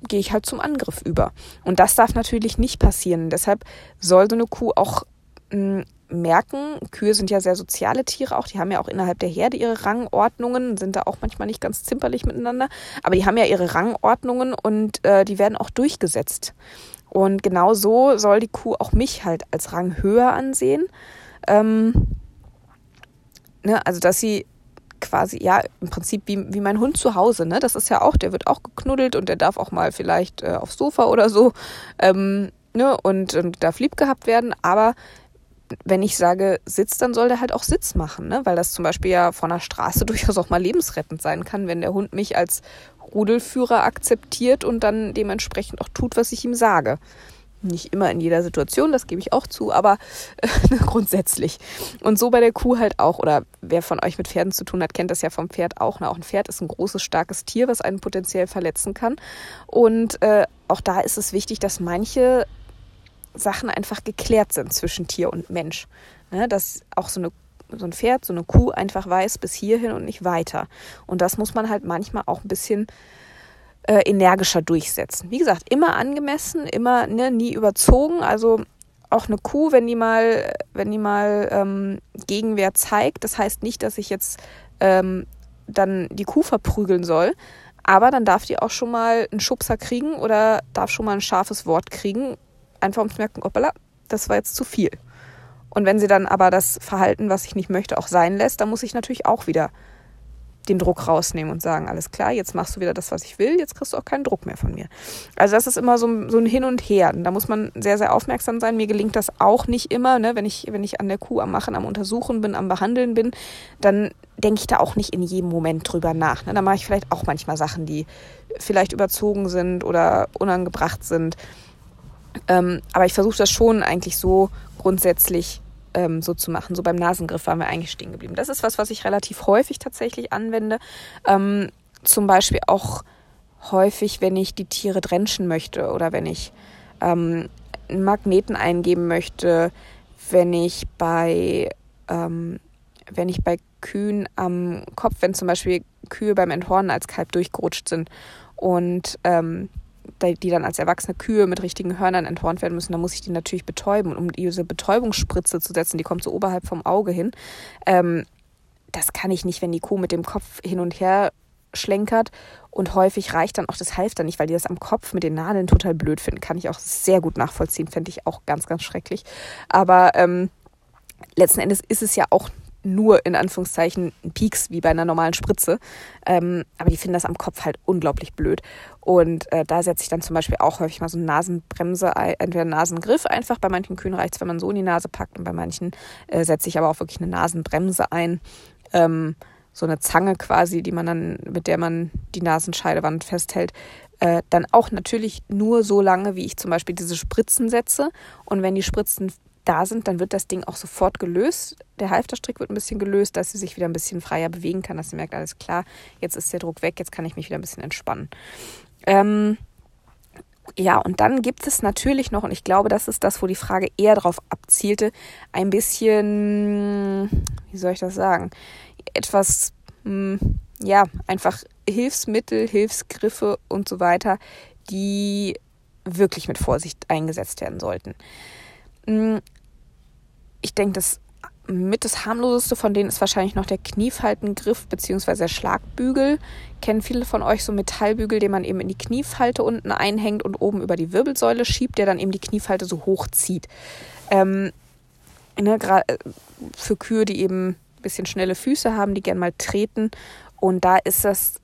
gehe ich halt zum Angriff über. Und das darf natürlich nicht passieren. Deshalb soll so eine Kuh auch mh, merken, Kühe sind ja sehr soziale Tiere auch, die haben ja auch innerhalb der Herde ihre Rangordnungen, sind da auch manchmal nicht ganz zimperlich miteinander, aber die haben ja ihre Rangordnungen und äh, die werden auch durchgesetzt. Und genau so soll die Kuh auch mich halt als Rang höher ansehen. Ähm, ne, also dass sie quasi, ja, im Prinzip wie, wie mein Hund zu Hause, ne? Das ist ja auch, der wird auch geknuddelt und der darf auch mal vielleicht äh, aufs Sofa oder so, ähm, ne, und, und darf lieb gehabt werden, aber wenn ich sage Sitz, dann soll der halt auch Sitz machen, ne? weil das zum Beispiel ja von der Straße durchaus auch mal lebensrettend sein kann, wenn der Hund mich als Rudelführer akzeptiert und dann dementsprechend auch tut, was ich ihm sage. Nicht immer in jeder Situation, das gebe ich auch zu, aber äh, grundsätzlich. Und so bei der Kuh halt auch. Oder wer von euch mit Pferden zu tun hat, kennt das ja vom Pferd auch. Na, auch ein Pferd ist ein großes, starkes Tier, was einen potenziell verletzen kann. Und äh, auch da ist es wichtig, dass manche Sachen einfach geklärt sind zwischen Tier und Mensch. Ne, dass auch so, eine, so ein Pferd, so eine Kuh einfach weiß bis hierhin und nicht weiter. Und das muss man halt manchmal auch ein bisschen äh, energischer durchsetzen. Wie gesagt, immer angemessen, immer ne, nie überzogen. Also auch eine Kuh, wenn die mal, wenn die mal ähm, Gegenwehr zeigt, das heißt nicht, dass ich jetzt ähm, dann die Kuh verprügeln soll, aber dann darf die auch schon mal einen Schubser kriegen oder darf schon mal ein scharfes Wort kriegen, einfach um zu merken, hoppala, das war jetzt zu viel. Und wenn sie dann aber das Verhalten, was ich nicht möchte, auch sein lässt, dann muss ich natürlich auch wieder den Druck rausnehmen und sagen, alles klar, jetzt machst du wieder das, was ich will, jetzt kriegst du auch keinen Druck mehr von mir. Also das ist immer so, so ein Hin und Her. Da muss man sehr, sehr aufmerksam sein. Mir gelingt das auch nicht immer, ne? wenn, ich, wenn ich an der Kuh am Machen, am Untersuchen bin, am Behandeln bin, dann denke ich da auch nicht in jedem Moment drüber nach. Ne? Da mache ich vielleicht auch manchmal Sachen, die vielleicht überzogen sind oder unangebracht sind. Ähm, aber ich versuche das schon eigentlich so grundsätzlich ähm, so zu machen. So beim Nasengriff waren wir eigentlich stehen geblieben. Das ist was, was ich relativ häufig tatsächlich anwende. Ähm, zum Beispiel auch häufig, wenn ich die Tiere drenchen möchte oder wenn ich ähm, einen Magneten eingeben möchte, wenn ich bei, ähm, wenn ich bei Kühen am Kopf, wenn zum Beispiel Kühe beim Enthornen als Kalb durchgerutscht sind und ähm, die dann als erwachsene Kühe mit richtigen Hörnern enthornt werden müssen, dann muss ich die natürlich betäuben. Und um diese Betäubungsspritze zu setzen, die kommt so oberhalb vom Auge hin, ähm, das kann ich nicht, wenn die Kuh mit dem Kopf hin und her schlenkert. Und häufig reicht dann auch das Halfter nicht, weil die das am Kopf mit den Nadeln total blöd finden. Kann ich auch sehr gut nachvollziehen, fände ich auch ganz, ganz schrecklich. Aber ähm, letzten Endes ist es ja auch nur in Anführungszeichen Pieks wie bei einer normalen Spritze. Ähm, aber die finden das am Kopf halt unglaublich blöd. Und äh, da setze ich dann zum Beispiel auch häufig mal so eine Nasenbremse, entweder Nasengriff einfach. Bei manchen Kühen reicht es, wenn man so in die Nase packt. Und bei manchen äh, setze ich aber auch wirklich eine Nasenbremse ein. Ähm, so eine Zange quasi, die man dann, mit der man die Nasenscheidewand festhält. Äh, dann auch natürlich nur so lange, wie ich zum Beispiel diese Spritzen setze. Und wenn die Spritzen da sind, dann wird das Ding auch sofort gelöst. Der Halfterstrick wird ein bisschen gelöst, dass sie sich wieder ein bisschen freier bewegen kann, dass sie merkt, alles klar, jetzt ist der Druck weg, jetzt kann ich mich wieder ein bisschen entspannen. Ähm, ja, und dann gibt es natürlich noch, und ich glaube, das ist das, wo die Frage eher darauf abzielte, ein bisschen, wie soll ich das sagen, etwas, mh, hm, ja, einfach Hilfsmittel, Hilfsgriffe und so weiter, die wirklich mit Vorsicht eingesetzt werden sollten. Mm, ich denke, das mit das harmloseste von denen ist wahrscheinlich noch der Kniefaltengriff bzw. der Schlagbügel. Kennen viele von euch so Metallbügel, den man eben in die Kniefalte unten einhängt und oben über die Wirbelsäule schiebt, der dann eben die Kniefalte so hoch zieht. Ähm, ne, äh, für Kühe, die eben ein bisschen schnelle Füße haben, die gern mal treten. Und da ist das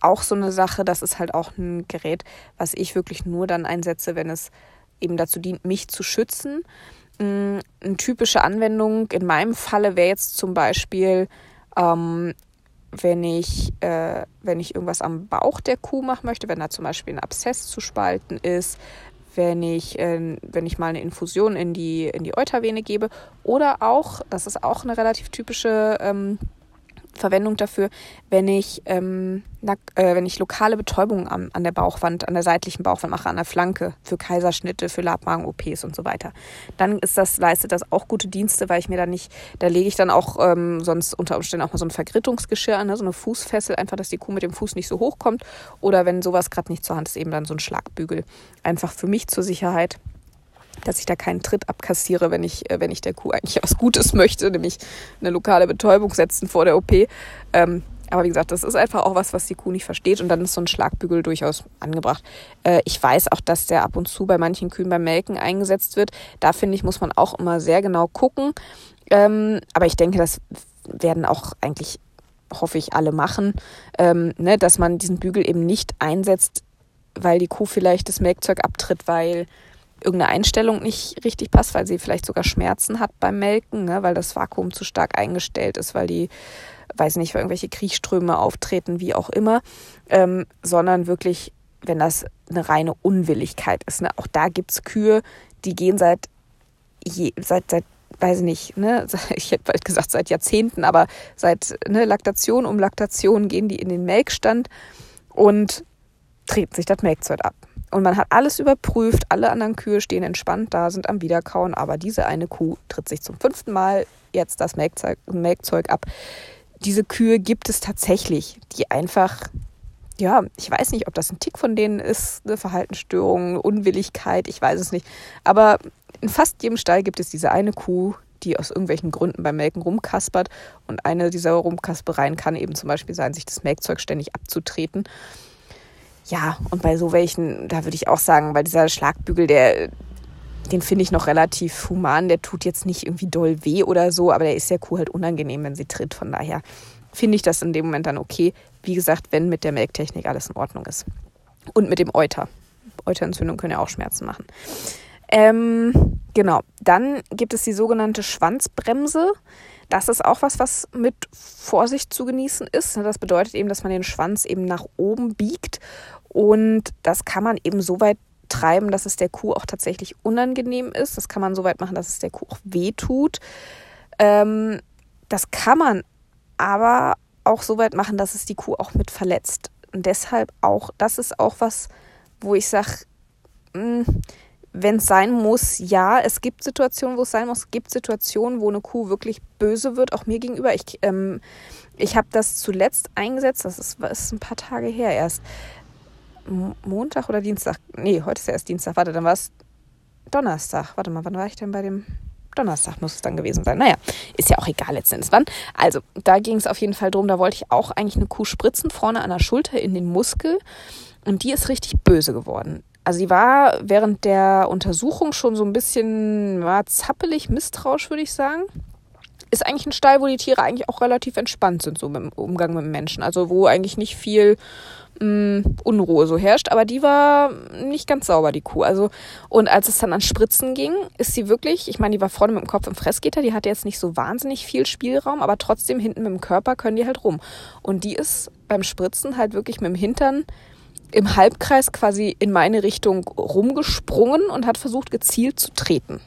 auch so eine Sache, das ist halt auch ein Gerät, was ich wirklich nur dann einsetze, wenn es eben dazu dient, mich zu schützen. Mm, eine typische Anwendung in meinem Falle wäre jetzt zum Beispiel, ähm, wenn ich, äh, wenn ich irgendwas am Bauch der Kuh machen möchte, wenn da zum Beispiel ein Abszess zu spalten ist, wenn ich, äh, wenn ich mal eine Infusion in die, in die Eutervene gebe oder auch, das ist auch eine relativ typische ähm, Verwendung dafür, wenn ich, ähm, na, äh, wenn ich lokale Betäubung an, an der Bauchwand, an der seitlichen Bauchwand mache, an der Flanke, für Kaiserschnitte, für Labmagen-OPs und so weiter. Dann ist das, leistet das auch gute Dienste, weil ich mir da nicht, da lege ich dann auch ähm, sonst unter Umständen auch mal so ein Vergrittungsgeschirr an, ne, so eine Fußfessel, einfach, dass die Kuh mit dem Fuß nicht so hoch kommt. Oder wenn sowas gerade nicht zur Hand ist, eben dann so ein Schlagbügel. Einfach für mich zur Sicherheit dass ich da keinen Tritt abkassiere, wenn ich, äh, wenn ich der Kuh eigentlich was Gutes möchte, nämlich eine lokale Betäubung setzen vor der OP. Ähm, aber wie gesagt, das ist einfach auch was, was die Kuh nicht versteht und dann ist so ein Schlagbügel durchaus angebracht. Äh, ich weiß auch, dass der ab und zu bei manchen Kühen beim Melken eingesetzt wird. Da finde ich, muss man auch immer sehr genau gucken. Ähm, aber ich denke, das werden auch eigentlich, hoffe ich, alle machen, ähm, ne, dass man diesen Bügel eben nicht einsetzt, weil die Kuh vielleicht das Melkzeug abtritt, weil irgendeine Einstellung nicht richtig passt, weil sie vielleicht sogar Schmerzen hat beim Melken, ne, weil das Vakuum zu stark eingestellt ist, weil die, weiß nicht, weil irgendwelche Kriechströme auftreten, wie auch immer, ähm, sondern wirklich, wenn das eine reine Unwilligkeit ist. Ne? Auch da gibt es Kühe, die gehen seit, je, seit, seit weiß ich nicht, ne, ich hätte bald gesagt seit Jahrzehnten, aber seit ne, Laktation um Laktation gehen die in den Melkstand und treten sich das Melkzeug ab. Und man hat alles überprüft, alle anderen Kühe stehen entspannt da, sind am Wiederkauen, aber diese eine Kuh tritt sich zum fünften Mal jetzt das Melkzeug, Melkzeug ab. Diese Kühe gibt es tatsächlich, die einfach, ja, ich weiß nicht, ob das ein Tick von denen ist, eine Verhaltensstörung, Unwilligkeit, ich weiß es nicht. Aber in fast jedem Stall gibt es diese eine Kuh, die aus irgendwelchen Gründen beim Melken rumkaspert. Und eine dieser Rumkaspereien kann eben zum Beispiel sein, sich das Melkzeug ständig abzutreten. Ja, und bei so welchen, da würde ich auch sagen, bei dieser Schlagbügel, der, den finde ich noch relativ human. Der tut jetzt nicht irgendwie doll weh oder so, aber der ist der Kuh halt unangenehm, wenn sie tritt. Von daher finde ich das in dem Moment dann okay. Wie gesagt, wenn mit der Melktechnik alles in Ordnung ist. Und mit dem Euter. Euterentzündung können ja auch Schmerzen machen. Ähm, genau. Dann gibt es die sogenannte Schwanzbremse. Das ist auch was, was mit Vorsicht zu genießen ist. Das bedeutet eben, dass man den Schwanz eben nach oben biegt. Und das kann man eben so weit treiben, dass es der Kuh auch tatsächlich unangenehm ist. Das kann man so weit machen, dass es der Kuh auch wehtut. Ähm, das kann man aber auch so weit machen, dass es die Kuh auch mit verletzt. Und deshalb auch, das ist auch was, wo ich sage, hm, wenn es sein muss, ja, es gibt Situationen, wo es sein muss. Es gibt Situationen, wo eine Kuh wirklich böse wird, auch mir gegenüber. Ich, ähm, ich habe das zuletzt eingesetzt, das ist, ist ein paar Tage her erst. Montag oder Dienstag? Nee, heute ist ja erst Dienstag. Warte, dann war es Donnerstag. Warte mal, wann war ich denn bei dem? Donnerstag muss es dann gewesen sein. Naja, ist ja auch egal letztendlich wann. Also, da ging es auf jeden Fall drum, da wollte ich auch eigentlich eine Kuh spritzen, vorne an der Schulter in den Muskel. Und die ist richtig böse geworden. Also sie war während der Untersuchung schon so ein bisschen ja, zappelig, misstrauisch, würde ich sagen. Ist eigentlich ein Stall, wo die Tiere eigentlich auch relativ entspannt sind, so im Umgang mit Menschen. Also wo eigentlich nicht viel mh, mm, Unruhe so herrscht. Aber die war nicht ganz sauber, die Kuh. Also, und als es dann an Spritzen ging, ist sie wirklich, ich meine, die war vorne mit dem Kopf im Fressgitter, die hatte jetzt nicht so wahnsinnig viel Spielraum, aber trotzdem hinten mit dem Körper können die halt rum. Und die ist beim Spritzen halt wirklich mit dem Hintern im Halbkreis quasi in meine Richtung rumgesprungen und hat versucht, gezielt zu treten.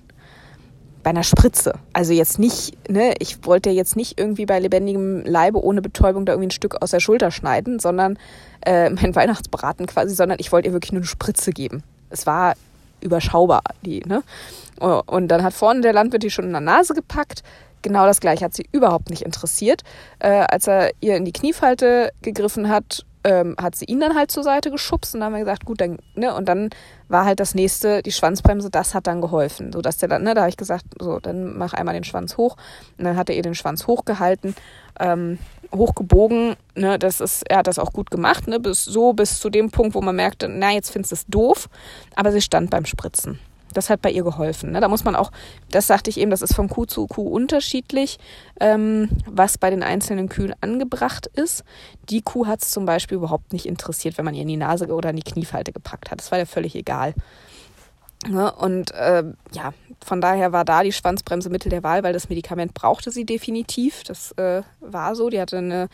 Bei einer Spritze. Also jetzt nicht, ne, ich wollte jetzt nicht irgendwie bei lebendigem Leibe ohne Betäubung da irgendwie ein Stück aus der Schulter schneiden, sondern äh, mein Weihnachtsbraten quasi, sondern ich wollte ihr wirklich nur eine Spritze geben. Es war überschaubar, die, ne? Und dann hat vorne der Landwirt die schon in der Nase gepackt. Genau das gleiche hat sie überhaupt nicht interessiert. Äh, als er ihr in die Kniefalte gegriffen hat ähm, hat sie ihn dann halt zur Seite geschubst und dann haben wir gesagt, gut, dann, ne, und dann war halt das nächste, die Schwanzbremse, das hat dann geholfen. So dass der dann, ne, da habe ich gesagt, so, dann mach einmal den Schwanz hoch. Und dann hat er ihr den Schwanz hochgehalten, ähm, hochgebogen, ne, das ist, er hat das auch gut gemacht, ne, bis so bis zu dem Punkt, wo man merkte, na, jetzt findest du es doof, aber sie stand beim Spritzen. Das hat bei ihr geholfen. Ne? Da muss man auch, das sagte ich eben, das ist von Kuh zu Kuh unterschiedlich, ähm, was bei den einzelnen Kühen angebracht ist. Die Kuh hat es zum Beispiel überhaupt nicht interessiert, wenn man ihr in die Nase oder in die Kniefalte gepackt hat. Das war ihr völlig egal. Ne? Und äh, ja, von daher war da die Schwanzbremse Mittel der Wahl, weil das Medikament brauchte sie definitiv. Das äh, war so. Die hatte eine,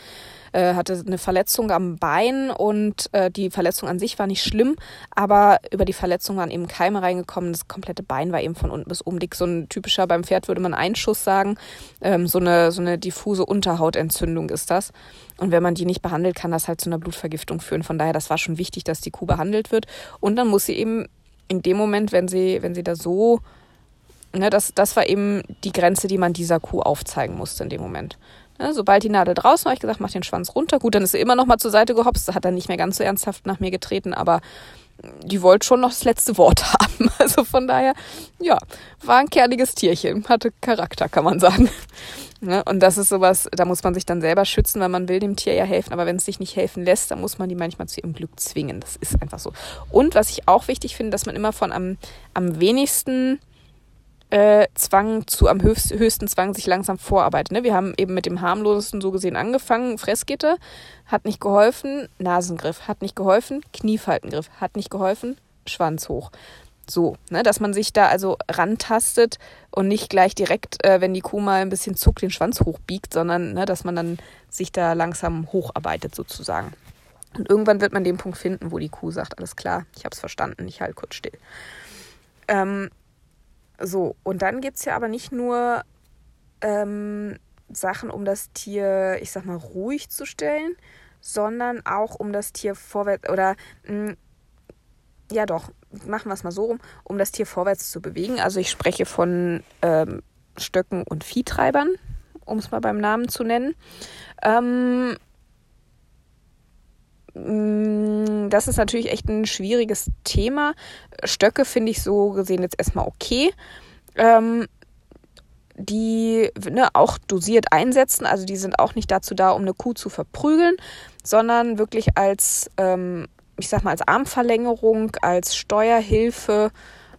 äh, hatte eine Verletzung am Bein und äh, die Verletzung an sich war nicht schlimm, aber über die Verletzung waren eben Keime reingekommen. Das komplette Bein war eben von unten bis oben dick. So ein typischer, beim Pferd würde man Einschuss sagen. Ähm, so, eine, so eine diffuse Unterhautentzündung ist das. Und wenn man die nicht behandelt, kann das halt zu einer Blutvergiftung führen. Von daher, das war schon wichtig, dass die Kuh behandelt wird. Und dann muss sie eben in dem Moment, wenn sie, wenn sie da so, ne, das, das war eben die Grenze, die man dieser Kuh aufzeigen musste in dem Moment. Ne, sobald die Nadel draußen war, habe ich gesagt, mach den Schwanz runter. Gut, dann ist sie immer noch mal zur Seite gehopst, hat dann nicht mehr ganz so ernsthaft nach mir getreten, aber die wollte schon noch das letzte Wort haben. Also von daher, ja, war ein kerniges Tierchen, hatte Charakter, kann man sagen. Ne? Und das ist sowas, da muss man sich dann selber schützen, weil man will dem Tier ja helfen, aber wenn es sich nicht helfen lässt, dann muss man die manchmal zu ihrem Glück zwingen. Das ist einfach so. Und was ich auch wichtig finde, dass man immer von am, am wenigsten äh, Zwang zu am höchst, höchsten Zwang sich langsam vorarbeitet. Ne? Wir haben eben mit dem harmlosesten so gesehen angefangen. Fressgitter hat nicht geholfen, Nasengriff hat nicht geholfen, Kniefaltengriff hat nicht geholfen, Schwanz hoch. So, ne, dass man sich da also rantastet und nicht gleich direkt, äh, wenn die Kuh mal ein bisschen zuckt, den Schwanz hochbiegt, sondern ne, dass man dann sich da langsam hocharbeitet sozusagen. Und irgendwann wird man den Punkt finden, wo die Kuh sagt, alles klar, ich habe es verstanden, ich halte kurz still. Ähm, so, und dann gibt es ja aber nicht nur ähm, Sachen, um das Tier, ich sag mal, ruhig zu stellen, sondern auch um das Tier vorwärts oder mh, hm, ja doch, machen wir es mal so rum, um das Tier vorwärts zu bewegen. Also ich spreche von ähm, Stöcken und Viehtreibern, um es mal beim Namen zu nennen. Ähm, das ist natürlich echt ein schwieriges Thema. Stöcke finde ich so gesehen jetzt erstmal okay. Ähm, die ne, auch dosiert einsetzen. Also die sind auch nicht dazu da, um eine Kuh zu verprügeln, sondern wirklich als ähm, ich sag mal, als Armverlängerung, als Steuerhilfe,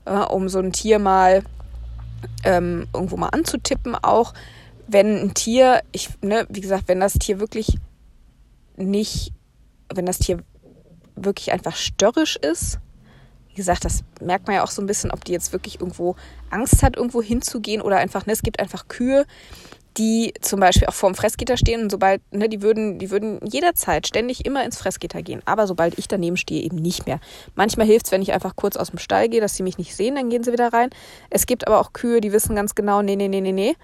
äh, um so ein Tier mal ähm, irgendwo mal anzutippen, auch wenn ein Tier, ich, ne, wie gesagt, wenn das Tier wirklich nicht, wenn das Tier wirklich einfach störrisch ist, wie gesagt, das merkt man ja auch so ein bisschen, ob die jetzt wirklich irgendwo Angst hat, irgendwo hinzugehen oder einfach, ne, es gibt einfach Kühe, die zum Beispiel auch vorm Fressgitter stehen und sobald, ne, die würden, die würden jederzeit ständig immer ins Fressgitter gehen. Aber sobald ich daneben stehe, eben nicht mehr. Manchmal hilft es, wenn ich einfach kurz aus dem Stall gehe, dass sie mich nicht sehen, dann gehen sie wieder rein. Es gibt aber auch Kühe, die wissen ganz genau, nee, nee, nee, nee, nee.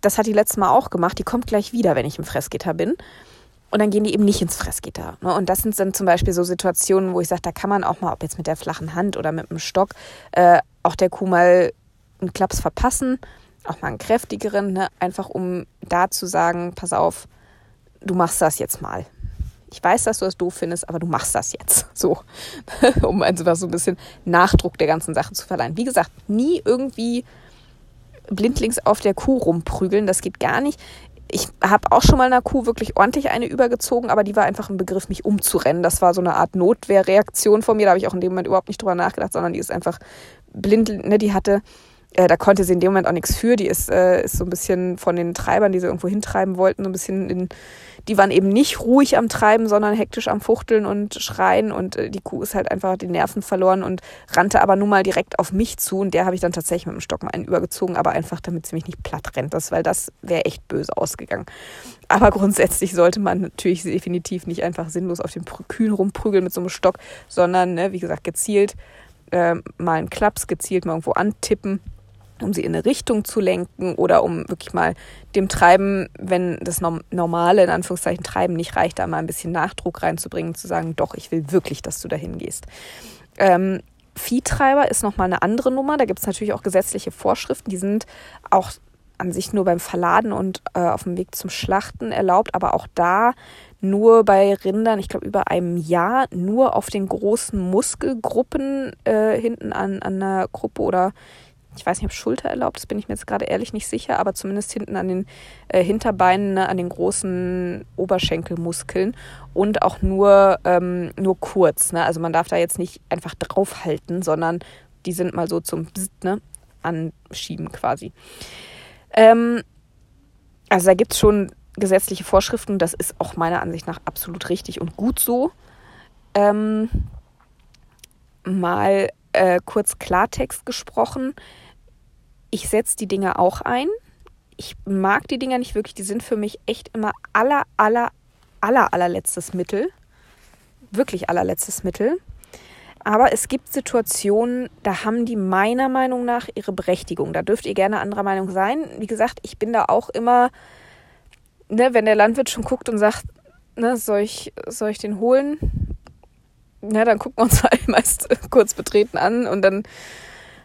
Das hat die letztes Mal auch gemacht. Die kommt gleich wieder, wenn ich im Fressgitter bin. Und dann gehen die eben nicht ins Fressgitter. Ne? Und das sind dann zum Beispiel so Situationen, wo ich sage, da kann man auch mal, ob jetzt mit der flachen Hand oder mit dem Stock, äh, auch der Kuh mal einen Klaps verpassen auch mal einen kräftigeren, ne? einfach um da zu sagen, pass auf, du machst das jetzt mal. Ich weiß, dass du das doof findest, aber du machst das jetzt. So, um einfach so ein bisschen Nachdruck der ganzen Sache zu verleihen. Wie gesagt, nie irgendwie blindlings auf der Kuh rumprügeln, das geht gar nicht. Ich habe auch schon mal einer Kuh wirklich ordentlich eine übergezogen, aber die war einfach ein Begriff, mich umzurennen. Das war so eine Art Notwehrreaktion von mir. Da habe ich auch in dem Moment überhaupt nicht drüber nachgedacht, sondern die ist einfach blind, ne, die hatte äh, da konnte sie in dem Moment auch nichts für. Die ist, äh, ist so ein bisschen von den Treibern, die sie irgendwo hintreiben wollten, so ein bisschen in, die waren eben nicht ruhig am Treiben, sondern hektisch am Fuchteln und Schreien und äh, die Kuh ist halt einfach die Nerven verloren und rannte aber nun mal direkt auf mich zu und der habe ich dann tatsächlich mit dem Stock mal einen übergezogen, aber einfach damit sie mich nicht platt rennt, das, weil das wäre echt böse ausgegangen. Aber grundsätzlich sollte man natürlich definitiv nicht einfach sinnlos auf den Kühen rumprügeln mit so einem Stock, sondern, ne, wie gesagt, gezielt äh, mal einen Klaps, gezielt mal irgendwo antippen um sie in eine Richtung zu lenken oder um wirklich mal dem Treiben, wenn das normale, in Anführungszeichen, Treiben nicht reicht, da mal ein bisschen Nachdruck reinzubringen, zu sagen, doch, ich will wirklich, dass du dahin gehst. Ähm, Viehtreiber ist nochmal eine andere Nummer. Da gibt es natürlich auch gesetzliche Vorschriften, die sind auch an sich nur beim Verladen und äh, auf dem Weg zum Schlachten erlaubt, aber auch da nur bei Rindern, ich glaube über einem Jahr, nur auf den großen Muskelgruppen äh, hinten an, an einer Gruppe oder ich weiß nicht, ob Schulter erlaubt ist, bin ich mir jetzt gerade ehrlich nicht sicher, aber zumindest hinten an den äh, Hinterbeinen, ne, an den großen Oberschenkelmuskeln und auch nur, ähm, nur kurz. Ne? Also man darf da jetzt nicht einfach draufhalten, sondern die sind mal so zum Bzzt, ne, anschieben quasi. Ähm, also da gibt es schon gesetzliche Vorschriften, das ist auch meiner Ansicht nach absolut richtig und gut so. Ähm, mal äh, kurz Klartext gesprochen. Ich setze die Dinge auch ein. Ich mag die Dinger nicht wirklich. Die sind für mich echt immer aller, aller, aller, allerletztes Mittel. Wirklich allerletztes Mittel. Aber es gibt Situationen, da haben die meiner Meinung nach ihre Berechtigung. Da dürft ihr gerne anderer Meinung sein. Wie gesagt, ich bin da auch immer, ne, wenn der Landwirt schon guckt und sagt, ne, soll, ich, soll ich den holen? Na, dann gucken wir uns halt meist kurz betreten an und dann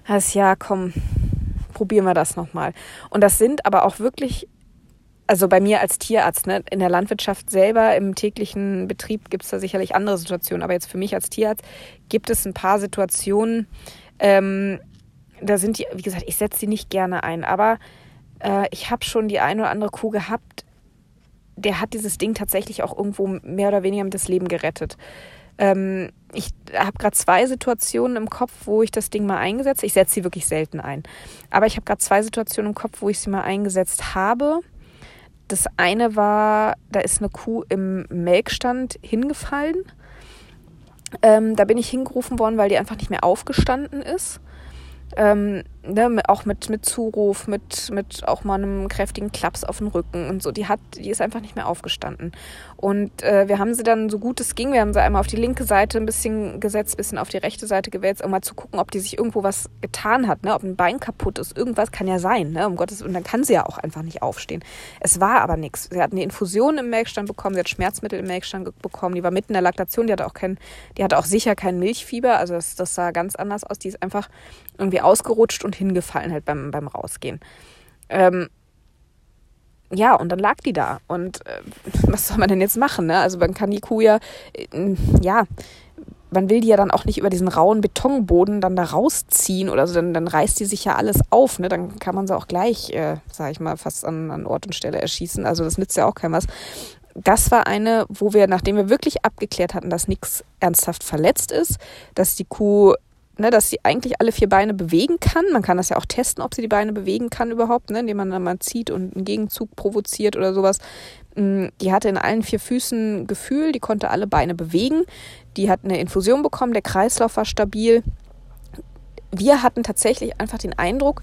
heißt ja, komm, probieren wir das nochmal. Und das sind aber auch wirklich, also bei mir als Tierarzt, ne, in der Landwirtschaft selber, im täglichen Betrieb gibt es da sicherlich andere Situationen, aber jetzt für mich als Tierarzt gibt es ein paar Situationen, ähm, da sind die, wie gesagt, ich setze sie nicht gerne ein, aber äh, ich habe schon die eine oder andere Kuh gehabt, der hat dieses Ding tatsächlich auch irgendwo mehr oder weniger mit das Leben gerettet. Ähm, ich habe gerade zwei Situationen im Kopf, wo ich das Ding mal eingesetzt habe. Ich setze sie wirklich selten ein. Aber ich habe gerade zwei Situationen im Kopf, wo ich sie mal eingesetzt habe. Das eine war, da ist eine Kuh im Melkstand hingefallen. Ähm, da bin ich hingerufen worden, weil die einfach nicht mehr aufgestanden ist ähm, ne, auch mit, mit Zuruf, mit, mit auch mal einem kräftigen Klaps auf den Rücken und so. Die hat, die ist einfach nicht mehr aufgestanden. Und äh, wir haben sie dann so gut es ging, wir haben sie einmal auf die linke Seite ein bisschen gesetzt, ein bisschen auf die rechte Seite gewälzt, um mal zu gucken, ob die sich irgendwo was getan hat, ne? ob ein Bein kaputt ist. Irgendwas kann ja sein, ne? um Gottes Und dann kann sie ja auch einfach nicht aufstehen. Es war aber nichts. Sie hat eine Infusion im Melkstand bekommen, sie hat Schmerzmittel im Melkstand bekommen, die war mitten in der Laktation, die hatte auch kein, die hatte auch sicher kein Milchfieber, also das, das sah ganz anders aus. Die ist einfach irgendwie ausgerutscht und hingefallen halt beim, beim Rausgehen. Ähm, ja, und dann lag die da. Und äh, was soll man denn jetzt machen? Ne? Also man kann die Kuh ja, äh, ja, man will die ja dann auch nicht über diesen rauen Betonboden dann da rausziehen oder so, dann, dann reißt die sich ja alles auf. Ne? Dann kann man sie auch gleich, äh, sag ich mal, fast an, an Ort und Stelle erschießen. Also das nützt ja auch kein was. Das war eine, wo wir, nachdem wir wirklich abgeklärt hatten, dass nichts ernsthaft verletzt ist, dass die Kuh ne, dass sie eigentlich alle vier Beine bewegen kann. Man kann das ja auch testen, ob sie die Beine bewegen kann überhaupt, ne, indem man dann mal zieht und einen Gegenzug provoziert oder sowas. Mm, die hatte in allen vier Füßen Gefühl, die konnte alle Beine bewegen. Die hat eine Infusion bekommen, der Kreislauf war stabil. Wir hatten tatsächlich einfach den Eindruck,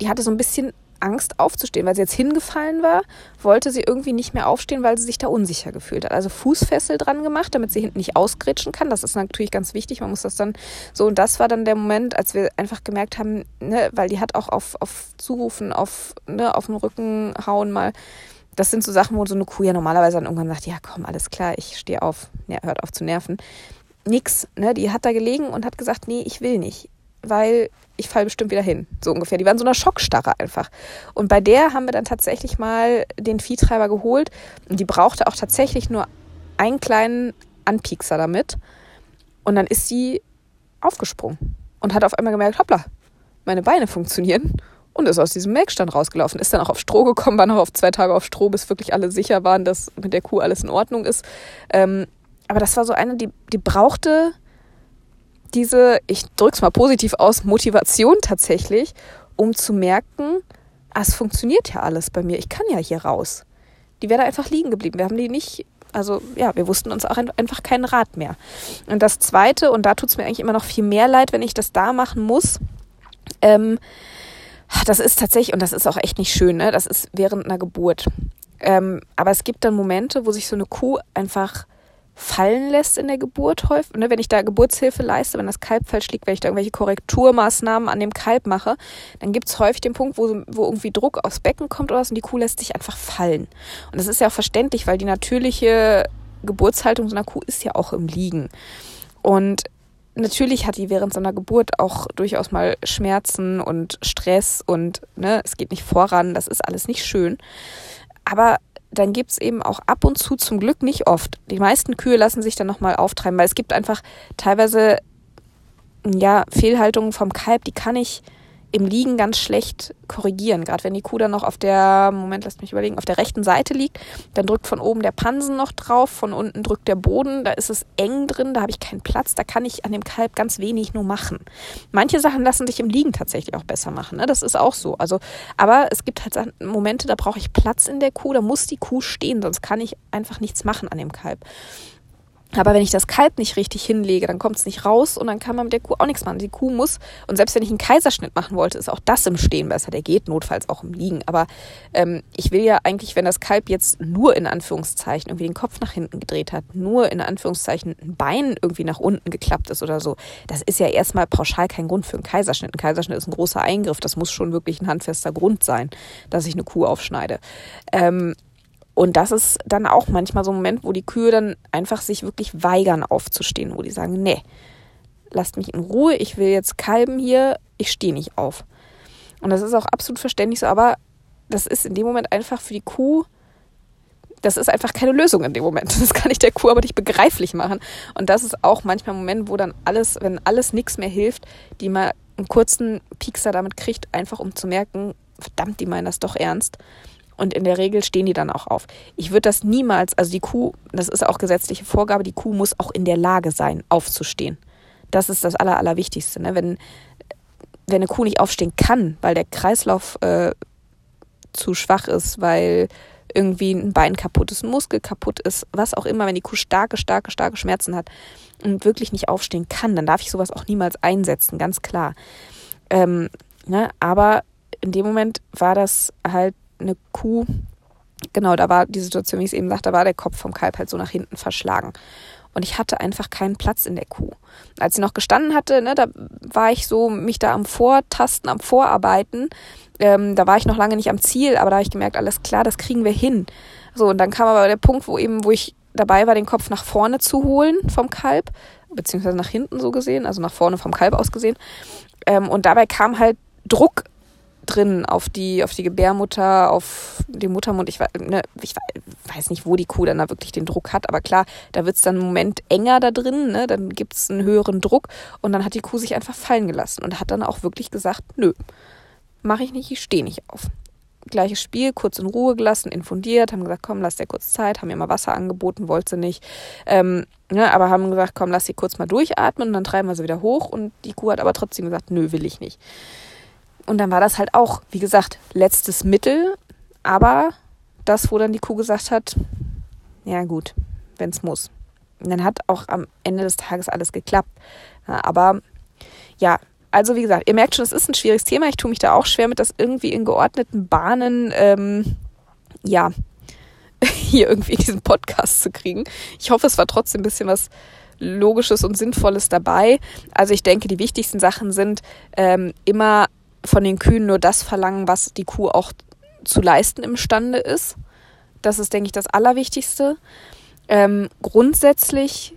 die hatte so ein bisschen Angst aufzustehen, weil sie jetzt hingefallen war, wollte sie irgendwie nicht mehr aufstehen, weil sie sich da unsicher gefühlt hat. Also Fußfessel dran gemacht, damit sie hinten nicht ausgritschen kann. Das ist natürlich ganz wichtig. Man muss das dann so. Und das war dann der Moment, als wir einfach gemerkt haben, ne, weil die hat auch auf, auf Zurufen, auf, ne, auf den Rücken hauen mal. Das sind so Sachen, wo so eine Kuh ja normalerweise dann irgendwann sagt, ja komm, alles klar, ich stehe auf, ja, hört auf zu nerven. Nix, ne? Die hat da gelegen und hat gesagt, nee, ich will nicht weil ich falle bestimmt wieder hin, so ungefähr. Die waren so einer Schockstarre einfach. Und bei der haben wir dann tatsächlich mal den Viehtreiber geholt und die brauchte auch tatsächlich nur einen kleinen Anpiekser damit. Und dann ist sie aufgesprungen und hat auf einmal gemerkt, hoppla, meine Beine funktionieren und ist aus diesem Melkstand rausgelaufen. Ist dann auch auf Stroh gekommen, war noch auf zwei Tage auf Stroh, bis wirklich alle sicher waren, dass mit der Kuh alles in Ordnung ist. Ähm, aber das war so eine, die, die brauchte diese, ich drück's mal positiv aus, Motivation tatsächlich, um zu merken, ah, es funktioniert ja alles bei mir, ich kann ja hier raus. Die wäre da einfach liegen geblieben. Wir haben die nicht, also ja, wir wussten uns auch einfach keinen Rat mehr. Und das Zweite, und da tut's mir eigentlich immer noch viel mehr leid, wenn ich das da machen muss, ähm, das ist tatsächlich, und das ist auch echt nicht schön, ne? das ist während einer Geburt. Ähm, aber es gibt dann Momente, wo sich so eine Kuh einfach fallen lässt in der Geburt häufig. Ne, wenn ich da Geburtshilfe leiste, wenn das Kalb falsch liegt, wenn ich da irgendwelche Korrekturmaßnahmen an dem Kalb mache, dann gibt es häufig den Punkt, wo, wo irgendwie Druck aufs Becken kommt oder was und die Kuh lässt sich einfach fallen. Und das ist ja auch verständlich, weil die natürliche Geburtshaltung so einer Kuh ist ja auch im Liegen. Und natürlich hat die während so einer Geburt auch durchaus mal Schmerzen und Stress und ne, es geht nicht voran, das ist alles nicht schön. Aber dann gibt's eben auch ab und zu zum Glück nicht oft. Die meisten Kühe lassen sich dann nochmal auftreiben, weil es gibt einfach teilweise ja, Fehlhaltungen vom Kalb, die kann ich im Liegen ganz schlecht korrigieren. Gerade wenn die Kuh dann noch auf der, Moment, lasst mich überlegen, auf der rechten Seite liegt, dann drückt von oben der Pansen noch drauf, von unten drückt der Boden, da ist es eng drin, da habe ich keinen Platz, da kann ich an dem Kalb ganz wenig nur machen. Manche Sachen lassen sich im Liegen tatsächlich auch besser machen, ne? das ist auch so. Also, aber es gibt halt Momente, da brauche ich Platz in der Kuh, da muss die Kuh stehen, sonst kann ich einfach nichts machen an dem Kalb. Aber wenn ich das Kalb nicht richtig hinlege, dann kommt es nicht raus und dann kann man mit der Kuh auch nichts machen. Die Kuh muss, und selbst wenn ich einen Kaiserschnitt machen wollte, ist auch das im Stehen besser. Der geht notfalls auch im Liegen. Aber ähm, ich will ja eigentlich, wenn das Kalb jetzt nur in Anführungszeichen irgendwie den Kopf nach hinten gedreht hat, nur in Anführungszeichen ein Bein irgendwie nach unten geklappt ist oder so, das ist ja erstmal pauschal kein Grund für einen Kaiserschnitt. Ein Kaiserschnitt ist ein großer Eingriff. Das muss schon wirklich ein handfester Grund sein, dass ich eine Kuh aufschneide. Ähm, und das ist dann auch manchmal so ein Moment, wo die Kühe dann einfach sich wirklich weigern aufzustehen, wo die sagen, nee, lasst mich in Ruhe, ich will jetzt kalben hier, ich stehe nicht auf. Und das ist auch absolut verständlich so, aber das ist in dem Moment einfach für die Kuh, das ist einfach keine Lösung in dem Moment. Das kann ich der Kuh aber nicht begreiflich machen. Und das ist auch manchmal ein Moment, wo dann alles, wenn alles nichts mehr hilft, die mal einen kurzen Piekser damit kriegt, einfach um zu merken, verdammt, die meinen das doch ernst. Und in der Regel stehen die dann auch auf. Ich würde das niemals, also die Kuh, das ist auch gesetzliche Vorgabe, die Kuh muss auch in der Lage sein, aufzustehen. Das ist das Aller, Allerwichtigste. Ne? Wenn, wenn eine Kuh nicht aufstehen kann, weil der Kreislauf äh, zu schwach ist, weil irgendwie ein Bein kaputt ist, ein Muskel kaputt ist, was auch immer, wenn die Kuh starke, starke, starke Schmerzen hat und wirklich nicht aufstehen kann, dann darf ich sowas auch niemals einsetzen, ganz klar. Ähm, ne, aber in dem Moment war das halt eine Kuh, genau, da war die Situation, wie ich es eben sagte, da war der Kopf vom Kalb halt so nach hinten verschlagen. Und ich hatte einfach keinen Platz in der Kuh. Als sie noch gestanden hatte, ne, da war ich so mich da am Vortasten, am Vorarbeiten. Ähm, da war ich noch lange nicht am Ziel, aber da habe ich gemerkt, alles klar, das kriegen wir hin. So, und dann kam aber der Punkt, wo eben, wo ich dabei war, den Kopf nach vorne zu holen vom Kalb, beziehungsweise nach hinten so gesehen, also nach vorne vom Kalb aus gesehen. Ähm, und dabei kam halt Druck drin auf die, auf die Gebärmutter, auf den Muttermund. Ich, ne, ich weiß nicht, wo die Kuh dann da wirklich den Druck hat, aber klar, da wird es dann einen Moment enger da drin, ne? dann gibt es einen höheren Druck und dann hat die Kuh sich einfach fallen gelassen und hat dann auch wirklich gesagt, nö, mache ich nicht, ich stehe nicht auf. Gleiches Spiel, kurz in Ruhe gelassen, infundiert, haben gesagt, komm, lass dir kurz Zeit, haben ihr mal Wasser angeboten, wollte sie nicht. Ähm, ne, aber haben gesagt, komm, lass sie kurz mal durchatmen und dann treiben wir sie wieder hoch. Und die Kuh hat aber trotzdem gesagt, nö, will ich nicht. Und dann war das halt auch, wie gesagt, letztes Mittel, aber das, wo dann die Kuh gesagt hat, ja gut, wenn es muss. Und dann hat auch am Ende des Tages alles geklappt. aber ja, also wie gesagt, ihr merkt schon, es ist ein schwieriges Thema. Ich tue mich da auch schwer mit, das irgendwie in geordneten Bahnen, ähm, ja, hier irgendwie in diesen Podcast zu kriegen. Ich hoffe, es war trotzdem ein bisschen was Logisches und Sinnvolles dabei. Also ich denke, die wichtigsten Sachen sind ähm, immer von den Kühen nur das verlangen, was die Kuh auch zu leisten imstande ist. Das ist, denke ich, das Allerwichtigste. Ähm, grundsätzlich,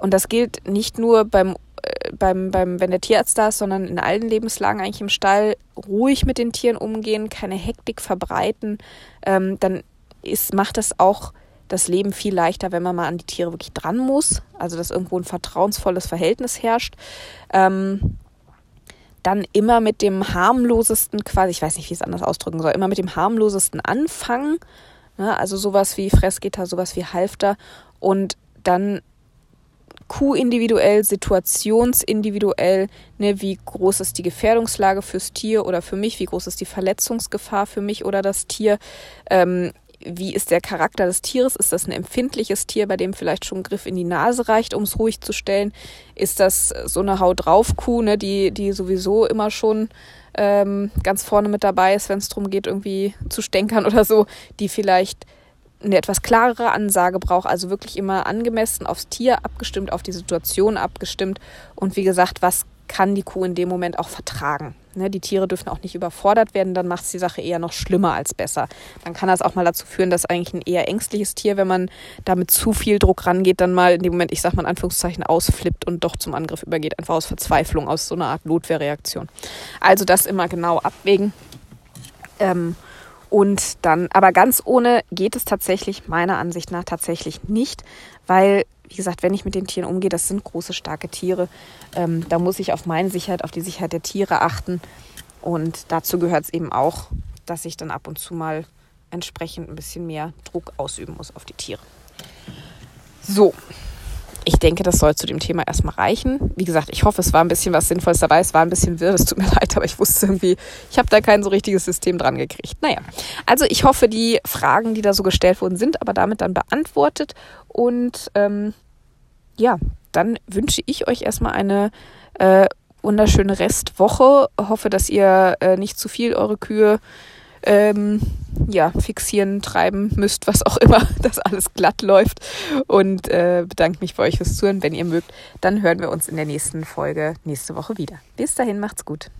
und das gilt nicht nur beim, äh, beim, beim, wenn der Tierarzt da ist, sondern in allen Lebenslagen eigentlich im Stall, ruhig mit den Tieren umgehen, keine Hektik verbreiten, ähm, dann ist, macht das auch das Leben viel leichter, wenn man mal an die Tiere wirklich dran muss. Also dass irgendwo ein vertrauensvolles Verhältnis herrscht. Ähm, dann immer mit dem harmlosesten, quasi, ich weiß nicht, wie ich es anders ausdrücken soll, immer mit dem harmlosesten anfangen. Ne? Also sowas wie Fressgitter, sowas wie Halfter und dann Kuh-individuell, situationsindividuell, ne, wie groß ist die Gefährdungslage fürs Tier oder für mich, wie groß ist die Verletzungsgefahr für mich oder das Tier, ähm, wie ist der Charakter des Tieres? Ist das ein empfindliches Tier, bei dem vielleicht schon ein Griff in die Nase reicht, um es ruhig zu stellen? Ist das so eine Haut drauf Kuh, ne, die, die sowieso immer schon ähm, ganz vorne mit dabei ist, wenn es darum geht, irgendwie zu stänkern oder so, die vielleicht eine etwas klarere Ansage braucht, also wirklich immer angemessen aufs Tier abgestimmt, auf die Situation abgestimmt und wie gesagt, was kann die Kuh in dem Moment auch vertragen. Ne, die Tiere dürfen auch nicht überfordert werden, dann macht es die Sache eher noch schlimmer als besser. Dann kann das auch mal dazu führen, dass eigentlich ein eher ängstliches Tier, wenn man da mit zu viel Druck rangeht, dann mal in dem Moment, ich sag mal in Anführungszeichen, ausflippt und doch zum Angriff übergeht, einfach aus Verzweiflung, aus so einer Art Notwehrreaktion. Also das immer genau abwägen. Ähm, und dann, aber ganz ohne geht es tatsächlich meiner Ansicht nach tatsächlich nicht, weil wie gesagt, wenn ich mit den Tieren umgehe, das sind große, starke Tiere. Ähm, da muss ich auf meine Sicherheit, auf die Sicherheit der Tiere achten. Und dazu gehört es eben auch, dass ich dann ab und zu mal entsprechend ein bisschen mehr Druck ausüben muss auf die Tiere. So, ich denke, das soll zu dem Thema erstmal reichen. Wie gesagt, ich hoffe, es war ein bisschen was Sinnvolles dabei. Es war ein bisschen wirr, es tut mir leid, aber ich wusste irgendwie, ich habe da kein so richtiges System dran gekriegt. Naja, also ich hoffe, die Fragen, die da so gestellt wurden, sind aber damit dann beantwortet. Und ähm, ja, dann wünsche ich euch erstmal eine äh, wunderschöne Restwoche. Hoffe, dass ihr äh, nicht zu viel eure Kühe ähm, ja, fixieren, treiben müsst, was auch immer, dass alles glatt läuft. Und äh, bedanke mich bei euch fürs Zuhören. Wenn ihr mögt, dann hören wir uns in der nächsten Folge nächste Woche wieder. Bis dahin, macht's gut.